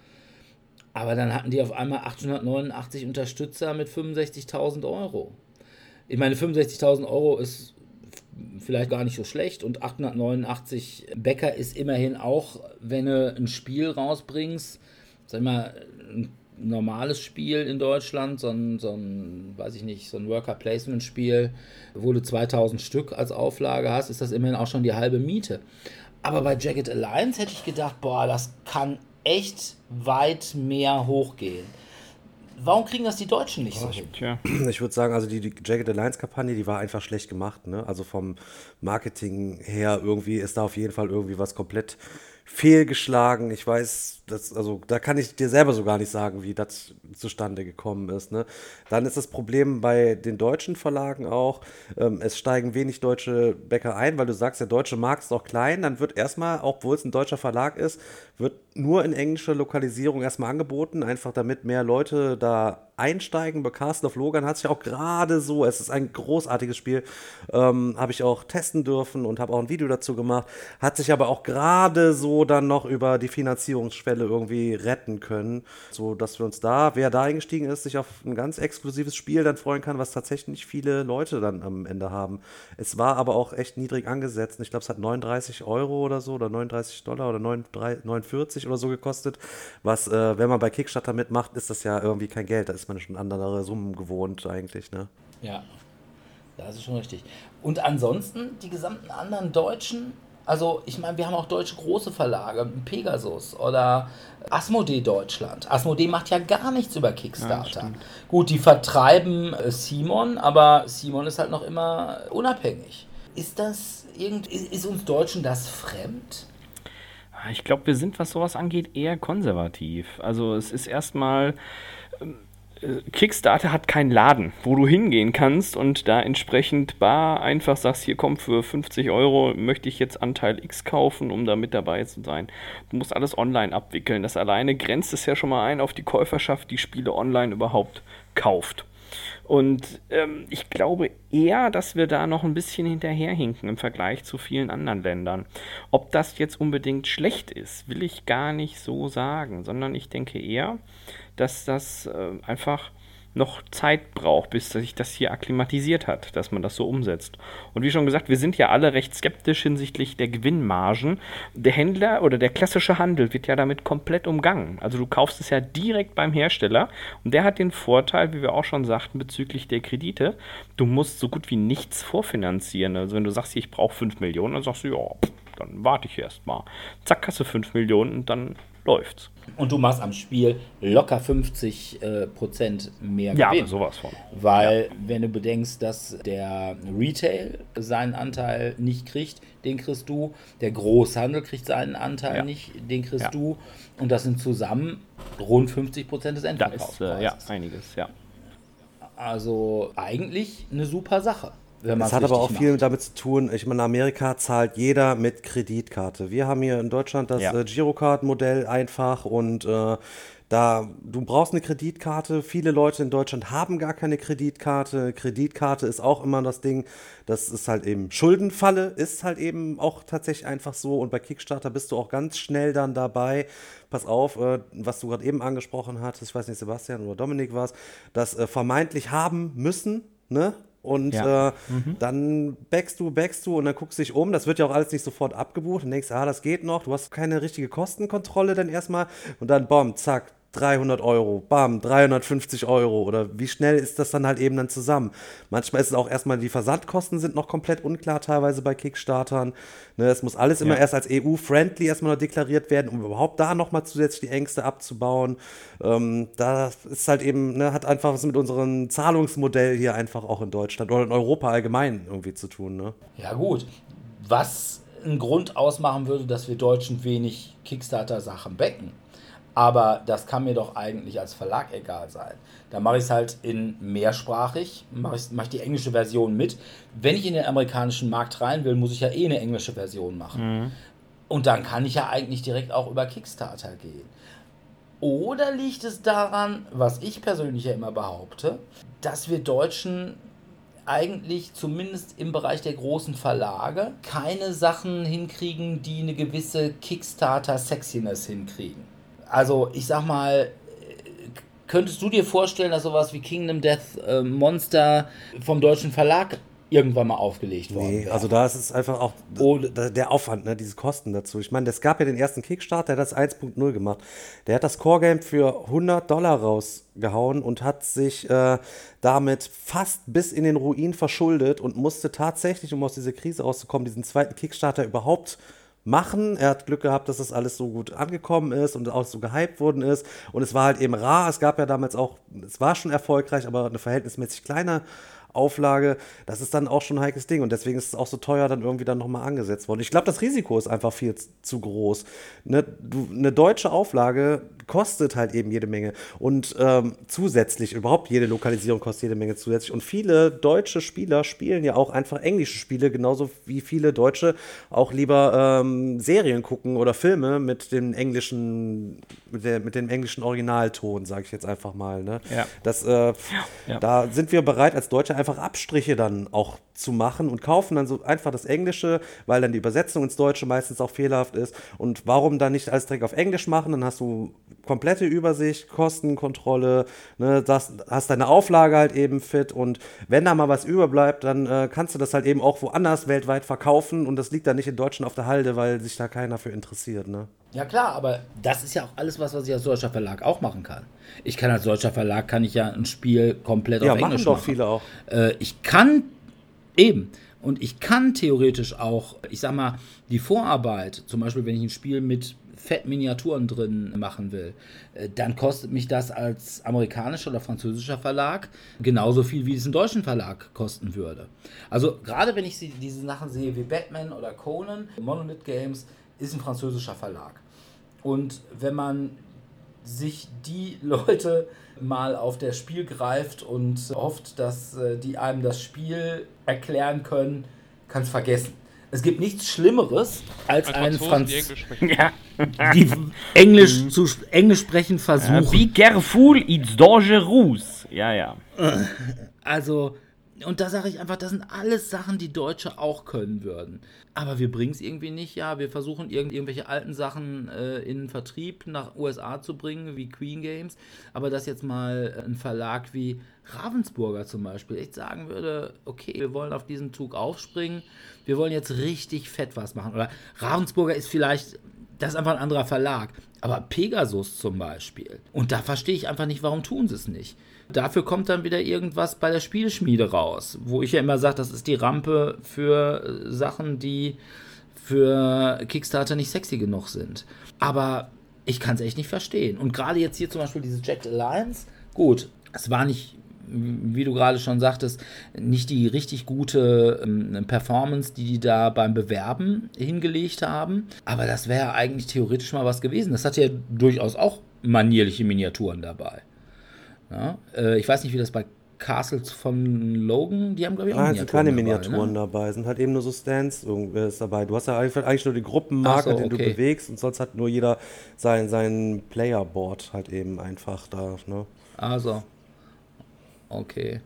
Aber dann hatten die auf einmal 889 Unterstützer mit 65.000 Euro. Ich meine, 65.000 Euro ist vielleicht gar nicht so schlecht und 889 Bäcker ist immerhin auch, wenn du ein Spiel rausbringst, sag ich mal, ein normales Spiel in Deutschland, so ein, so ein weiß ich nicht, so ein Worker-Placement-Spiel, wo du 2000 Stück als Auflage hast, ist das immerhin auch schon die halbe Miete. Aber bei Jagged Alliance hätte ich gedacht, boah, das kann echt weit mehr hochgehen. Warum kriegen das die Deutschen nicht so hin? Ich würde sagen, also die, die Jagged Alliance-Kampagne, die war einfach schlecht gemacht. Ne? Also vom Marketing her irgendwie ist da auf jeden Fall irgendwie was komplett fehlgeschlagen. Ich weiß, das, also da kann ich dir selber so gar nicht sagen, wie das zustande gekommen ist. Ne? Dann ist das Problem bei den deutschen Verlagen auch, ähm, es steigen wenig deutsche Bäcker ein, weil du sagst, der deutsche Markt ist auch klein. Dann wird erstmal, obwohl es ein deutscher Verlag ist, wird nur in englischer Lokalisierung erstmal angeboten, einfach damit mehr Leute da einsteigen. Bei Castle of Logan hat sich auch gerade so, es ist ein großartiges Spiel, ähm, habe ich auch testen dürfen und habe auch ein Video dazu gemacht, hat sich aber auch gerade so dann noch über die Finanzierungsschwelle irgendwie retten können, so dass wir uns da, wer da eingestiegen ist, sich auf ein ganz exklusives Spiel dann freuen kann, was tatsächlich nicht viele Leute dann am Ende haben. Es war aber auch echt niedrig angesetzt. Ich glaube, es hat 39 Euro oder so oder 39 Dollar oder 39 49 oder so gekostet, was, äh, wenn man bei Kickstarter mitmacht, ist das ja irgendwie kein Geld. Da ist man schon andere Summen gewohnt eigentlich, ne? Ja, das ist schon richtig. Und ansonsten die gesamten anderen Deutschen, also ich meine, wir haben auch deutsche große Verlage, Pegasus oder Asmodee Deutschland. Asmodee macht ja gar nichts über Kickstarter. Gut, die vertreiben äh, Simon, aber Simon ist halt noch immer unabhängig. Ist das irgend, ist uns Deutschen das fremd? Ich glaube, wir sind, was sowas angeht, eher konservativ. Also es ist erstmal. ähm, äh, Kickstarter hat keinen Laden, wo du hingehen kannst und da entsprechend bar einfach sagst, hier kommt für 50 Euro, möchte ich jetzt Anteil X kaufen, um da mit dabei zu sein. Du musst alles online abwickeln. Das alleine grenzt es ja schon mal ein auf die Käuferschaft, die Spiele online überhaupt kauft. Und ähm, ich glaube eher, dass wir da noch ein bisschen hinterherhinken im Vergleich zu vielen anderen Ländern. Ob das jetzt unbedingt schlecht ist, will ich gar nicht so sagen, sondern ich denke eher, dass das äh, einfach noch Zeit braucht, bis sich das hier akklimatisiert hat, dass man das so umsetzt. Und wie schon gesagt, wir sind ja alle recht skeptisch hinsichtlich der Gewinnmargen. Der Händler oder der klassische Handel wird ja damit komplett umgangen. Also du kaufst es ja direkt beim Hersteller und der hat den Vorteil, wie wir auch schon sagten, bezüglich der Kredite, du musst so gut wie nichts vorfinanzieren. Also wenn du sagst, ich brauche 5 Millionen, dann sagst du, ja, dann warte ich erst mal. Zack, hast du 5 Millionen und dann läuft's. Und du machst am Spiel locker 50 äh, Prozent mehr Ja, Gewinn. aber sowas von. Weil, wenn du bedenkst, dass der Retail seinen Anteil nicht kriegt, den kriegst du. Der Großhandel kriegt seinen Anteil Ja. nicht, den kriegst Ja. du. Und das sind zusammen rund 50 Prozent des Da Endverkaufspreises. ist äh, ja einiges, ja. Also eigentlich eine super Sache. Wenn Das hat aber auch viel damit zu tun, ich meine, in Amerika zahlt jeder mit Kreditkarte. Wir haben hier in Deutschland das Ja. äh, Girocard-Modell einfach und äh, da, du brauchst eine Kreditkarte. Viele Leute in Deutschland haben gar keine Kreditkarte. Kreditkarte ist auch immer das Ding, das ist halt eben Schuldenfalle, ist halt eben auch tatsächlich einfach so. Und bei Kickstarter bist du auch ganz schnell dann dabei. Pass auf, äh, was du gerade eben angesprochen hattest, ich weiß nicht, Sebastian oder Dominik war es, das äh, vermeintlich haben müssen, ne? Und Ja. äh, dann backst du, backst du und dann guckst du dich um. Das wird ja auch alles nicht sofort abgebucht. Und denkst, ah, das geht noch. Du hast keine richtige Kostenkontrolle dann erstmal. Und dann, bom, zack, 300 Euro, bam, 350 Euro. Oder wie schnell ist das dann halt eben dann zusammen? Manchmal ist es auch erstmal, die Versandkosten sind noch komplett unklar teilweise bei Kickstartern. Ne, es muss alles immer Ja. erst als EU-friendly erstmal noch deklariert werden, um überhaupt da nochmal zusätzlich die Ängste abzubauen. Ähm, da ist halt eben, ne, hat einfach was mit unserem Zahlungsmodell hier einfach auch in Deutschland oder in Europa allgemein irgendwie zu tun. Ne? Ja, gut. Was einen Grund ausmachen würde, dass wir Deutschen wenig Kickstarter-Sachen backen. Aber das kann mir doch eigentlich als Verlag egal sein. Da mache ich es halt in mehrsprachig, mache ich, mach ich die englische Version mit. Wenn ich in den amerikanischen Markt rein will, muss ich ja eh eine englische Version machen. Und dann kann ich ja eigentlich direkt auch über Kickstarter gehen. Oder liegt es daran, was ich persönlich ja immer behaupte, dass wir Deutschen eigentlich zumindest im Bereich der großen Verlage keine Sachen hinkriegen, die eine gewisse Kickstarter-Sexiness hinkriegen. Also ich sag mal, äh, könntest du dir vorstellen, dass sowas wie Kingdom Death äh, Monster vom deutschen Verlag irgendwann mal aufgelegt worden Nee, wäre? also da ist es einfach auch Oh. der Aufwand, ne, diese Kosten dazu. Ich meine, es gab ja den ersten Kickstarter, der hat das 1.0 gemacht. Der hat das Core-Game für 100 Dollar rausgehauen und hat sich äh, damit fast bis in den Ruin verschuldet und musste tatsächlich, um aus dieser Krise rauszukommen, diesen zweiten Kickstarter überhaupt machen. Er hat Glück gehabt, dass das alles so gut angekommen ist und auch so gehypt worden ist. Und es war halt eben rar. Es gab ja damals auch, es war schon erfolgreich, aber eine verhältnismäßig kleine Auflage, das ist dann auch schon ein heikles Ding und deswegen ist es auch so teuer dann irgendwie dann nochmal angesetzt worden. Ich glaube, das Risiko ist einfach viel zu groß. Ne, du, eine deutsche Auflage kostet halt eben jede Menge und ähm, zusätzlich, überhaupt jede Lokalisierung kostet jede Menge zusätzlich und viele deutsche Spieler spielen ja auch einfach englische Spiele, genauso wie viele Deutsche auch lieber ähm, Serien gucken oder Filme mit dem englischen, mit, der, mit dem englischen Originalton, sage ich jetzt einfach mal. Ne? Ja. Das, äh, Ja. Da sind wir bereit, als Deutsche einfach Abstriche dann auch zu machen und kaufen dann so einfach das Englische, weil dann die Übersetzung ins Deutsche meistens auch fehlerhaft ist. Und warum dann nicht alles direkt auf Englisch machen? Dann hast du komplette Übersicht, Kostenkontrolle, ne, das, hast deine Auflage halt eben fit und wenn da mal was überbleibt, dann äh, kannst du das halt eben auch woanders weltweit verkaufen und das liegt dann nicht in Deutschland auf der Halde, weil sich da keiner für interessiert. Ne? Ja klar, aber das ist ja auch alles was, was ich als deutscher Verlag auch machen kann. Ich kann als deutscher Verlag kann ich ja ein Spiel komplett Ja, auf machen Englisch doch machen. viele auch. Äh, ich kann eben und ich kann theoretisch auch, ich sag mal, die Vorarbeit, zum Beispiel wenn ich ein Spiel mit Fettminiaturen drin machen will, äh, dann kostet mich das als amerikanischer oder französischer Verlag genauso viel, wie es einen deutschen Verlag kosten würde. Also gerade wenn ich diese Sachen sehe wie Batman oder Conan, Monolith Games ist ein französischer Verlag. Und wenn man sich die Leute mal auf der Spiel greift und hofft, dass äh, die einem das Spiel erklären können, kann es vergessen. Es gibt nichts Schlimmeres als Als ein Franzosen, die Franz Englisch sprechen. Ja. die Englisch zu Englisch sprechen versuchen. Be careful, it's dangerous. Ja, ja. Also, und da sage ich einfach, das sind alles Sachen, die Deutsche auch können würden. Aber wir bringen es irgendwie nicht, ja. Wir versuchen irgend, irgendwelche alten Sachen äh, in den Vertrieb nach USA zu bringen, wie Queen Games. Aber dass jetzt mal ein Verlag wie Ravensburger zum Beispiel echt sagen würde, okay, wir wollen auf diesen Zug aufspringen, wir wollen jetzt richtig fett was machen. Oder Ravensburger ist vielleicht das ist einfach ein anderer Verlag. Aber Pegasus zum Beispiel. Und da verstehe ich einfach nicht, warum tun sie es nicht. Dafür kommt dann wieder irgendwas bei der Spielschmiede raus, wo ich ja immer sage, das ist die Rampe für äh, Sachen, die für Kickstarter nicht sexy genug sind. Aber ich kann es echt nicht verstehen. Und gerade jetzt hier zum Beispiel dieses Jacked Alliance, gut, es war nicht, wie du gerade schon sagtest, nicht die richtig gute ähm, Performance, die die da beim Bewerben hingelegt haben. Aber das wäre eigentlich theoretisch mal was gewesen. Das hat ja durchaus auch manierliche Miniaturen dabei. Ja, äh, ich weiß nicht, wie das bei Castles von Logan, die haben, glaube ich, auch es sind keine dabei, Miniaturen ne? dabei, sind halt eben nur so Stands irgendwie ist dabei. Du hast ja eigentlich nur die Gruppenmarke, so, den du okay. bewegst und sonst hat nur jeder sein, sein Playerboard halt eben einfach da. Ne? Also, okay.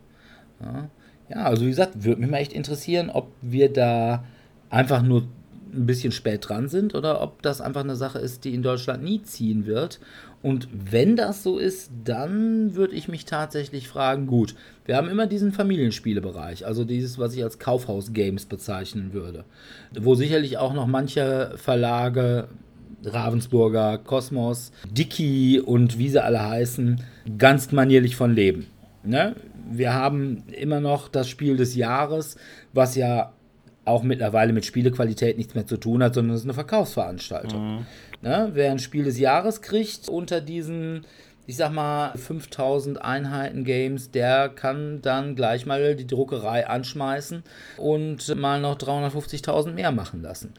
Ja. ja, also wie gesagt, würde mich mal echt interessieren, ob wir da einfach nur ein bisschen spät dran sind oder ob das einfach eine Sache ist, die in Deutschland nie ziehen wird. Und wenn das so ist, dann würde ich mich tatsächlich fragen, gut, wir haben immer diesen Familienspielebereich, also dieses, was ich als Kaufhaus-Games bezeichnen würde, wo sicherlich auch noch manche Verlage Ravensburger, Kosmos, Dicky und wie sie alle heißen, ganz manierlich von leben. Ne? Wir haben immer noch das Spiel des Jahres, was ja auch mittlerweile mit Spielequalität nichts mehr zu tun hat, sondern es ist eine Verkaufsveranstaltung. Ne? Wer ein Spiel des Jahres kriegt unter diesen, ich sag mal, 5000 Einheiten Games, der kann dann gleich mal die Druckerei anschmeißen und mal noch 350.000 mehr machen lassen.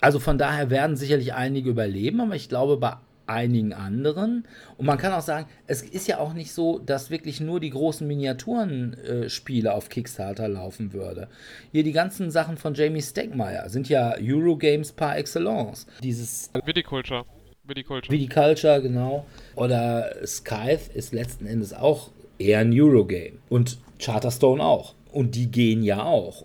Also von daher werden sicherlich einige überleben, aber ich glaube bei einigen anderen. Und man kann auch sagen, es ist ja auch nicht so, dass wirklich nur die großen Miniaturenspiele auf Kickstarter laufen würde. Hier die ganzen Sachen von Jamie Stegmaier sind ja Eurogames par excellence. Dieses Viticulture. Viticulture. Viticulture, genau. Oder Scythe ist letzten Endes auch eher ein Eurogame. Und Charterstone auch. Und die gehen ja auch.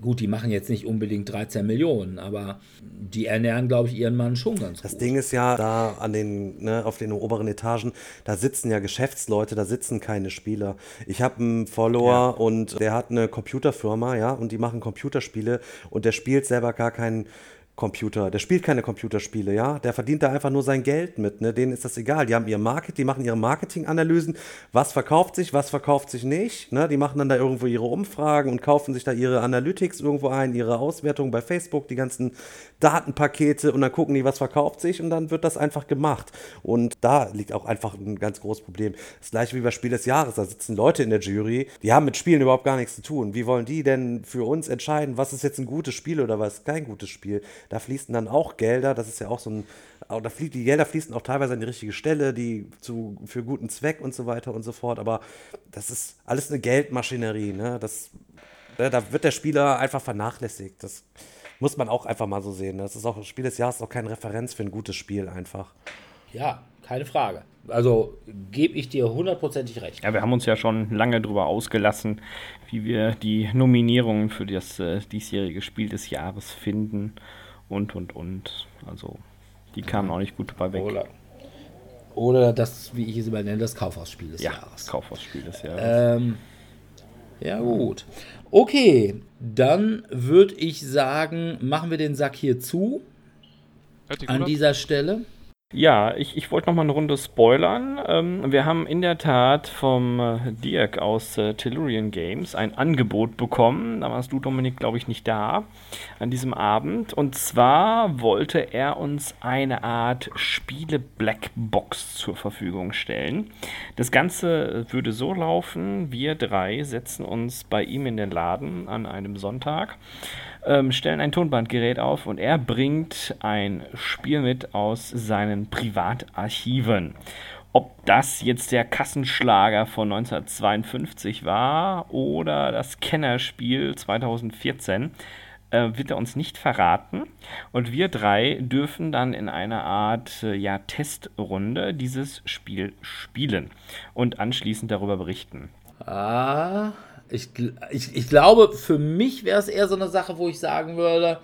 Gut, die machen jetzt nicht unbedingt 13 Millionen, aber die ernähren, glaube ich, ihren Mann schon ganz Das gut. Ding ist ja, da an den, ne, auf den oberen Etagen, da sitzen ja Geschäftsleute, da sitzen keine Spieler. Ich habe einen Follower und der hat eine Computerfirma, ja, und die machen Computerspiele und der spielt selber gar keinen Computer, der spielt keine Computerspiele, ja, der verdient da einfach nur sein Geld mit, ne, denen ist das egal, die haben ihr Market, die machen ihre Marketinganalysen, was verkauft sich, was verkauft sich nicht, ne, die machen dann da irgendwo ihre Umfragen und kaufen sich da ihre Analytics irgendwo ein, ihre Auswertungen bei Facebook, die ganzen Datenpakete und dann gucken die, was verkauft sich und dann wird das einfach gemacht. Und da liegt auch einfach ein ganz großes Problem. Das gleiche wie bei Spiel des Jahres, da sitzen Leute in der Jury, die haben mit Spielen überhaupt gar nichts zu tun. Wie wollen die denn für uns entscheiden, was ist jetzt ein gutes Spiel oder was kein gutes Spiel? Da fließen dann auch Gelder, das ist ja auch so ein, da fließt, die Gelder fließen auch teilweise an die richtige Stelle, die zu, für guten Zweck und so weiter und so fort, aber das ist alles eine Geldmaschinerie, ne? Das, ne, da wird der Spieler einfach vernachlässigt. Das muss man auch einfach mal so sehen. Das ist auch Spiel des Jahres auch keine Referenz für ein gutes Spiel einfach. Ja, keine Frage. Also gebe ich dir hundertprozentig recht. Ja, wir haben uns ja schon lange darüber ausgelassen, wie wir die Nominierungen für das äh, diesjährige Spiel des Jahres finden und und und. Also die kamen auch nicht gut dabei weg. Oder, oder das, wie ich es immer nenne, das Kaufhausspiel des ja, Jahres. Kaufhausspiel des Jahres. Ähm, ja, gut. Okay, dann würde ich sagen, machen wir den Sack hier zu an. dieser Stelle. Ja, ich, ich wollte noch mal eine Runde spoilern. Ähm, wir haben in der Tat vom äh, Dirk aus äh, Tellurian Games ein Angebot bekommen. Da warst du, Dominik, glaube ich, nicht da an diesem Abend. Und zwar wollte er uns eine Art Spiele-Blackbox zur Verfügung stellen. Das Ganze würde so laufen, wir drei setzen uns bei ihm in den Laden an einem Sonntag ähm, stellen ein Tonbandgerät auf und er bringt ein Spiel mit aus seinen Privatarchiven. Ob das jetzt der Kassenschlager von 1952 war oder das Kennerspiel 2014, äh, wird er uns nicht verraten. Und wir drei dürfen dann in einer Art äh, ja, Testrunde dieses Spiel spielen und anschließend darüber berichten. Ah, ich, ich, ich glaube, für mich wäre es eher so eine Sache, wo ich sagen würde,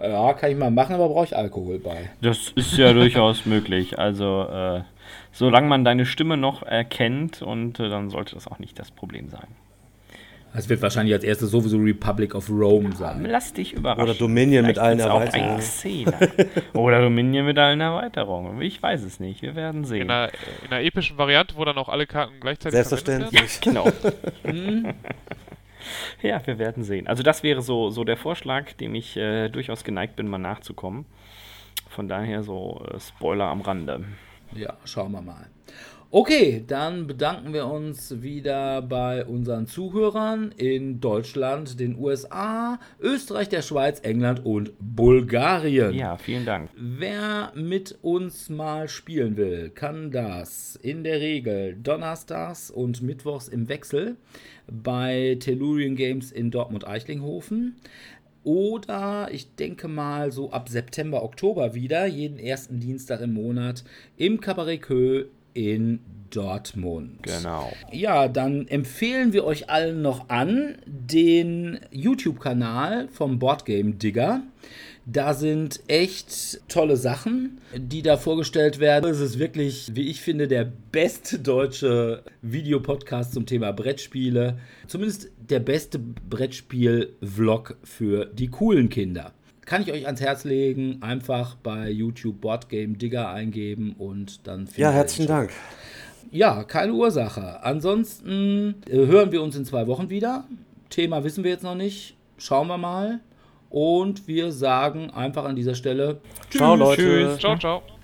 ja, kann ich mal machen, aber brauche ich Alkohol bei. Das ist ja durchaus möglich. Also, äh, solange man deine Stimme noch erkennt, und äh, dann sollte das auch nicht das Problem sein. Es wird wahrscheinlich als erstes sowieso Republic of Rome sein. Lass dich überraschen. Oder Dominion mit allen Erweiterungen. Oder Dominion mit allen Erweiterungen. Ich weiß es nicht. Wir werden In sehen. einer, in einer epischen Variante, wo dann auch alle Karten gleichzeitig. Selbstverständlich. Genau. ja, wir werden sehen. Also das wäre so, so der Vorschlag, dem ich äh, durchaus geneigt bin, mal nachzukommen. Von daher so äh, Spoiler am Rande. Ja, schauen wir mal. Okay, dann bedanken wir uns wieder bei unseren Zuhörern in Deutschland, den USA, Österreich, der Schweiz, England und Bulgarien. Ja, vielen Dank. Wer mit uns mal spielen will, kann das in der Regel donnerstags und mittwochs im Wechsel bei Tellurian Games in Dortmund-Eichlinghofen. Oder ich denke mal so ab September, Oktober wieder, jeden ersten Dienstag im Monat im Cabaret Kö in Dortmund. Genau. Ja, dann empfehlen wir euch allen noch an den YouTube-Kanal vom Boardgame Digger. Da sind echt tolle Sachen, die da vorgestellt werden. Es ist wirklich, wie ich finde, der beste deutsche Videopodcast zum Thema Brettspiele. Zumindest der beste Brettspiel-Vlog für die coolen Kinder. Kann ich euch ans Herz legen. Einfach bei YouTube Boardgame Digger eingeben und dann Ja, herzlichen. Dank. Ja, keine Ursache. Ansonsten äh, hören wir uns in zwei Wochen wieder. Thema wissen wir jetzt noch nicht. Schauen wir mal. Und wir sagen einfach an dieser Stelle Ciao, Leute. Tschüss. Ciao, ciao.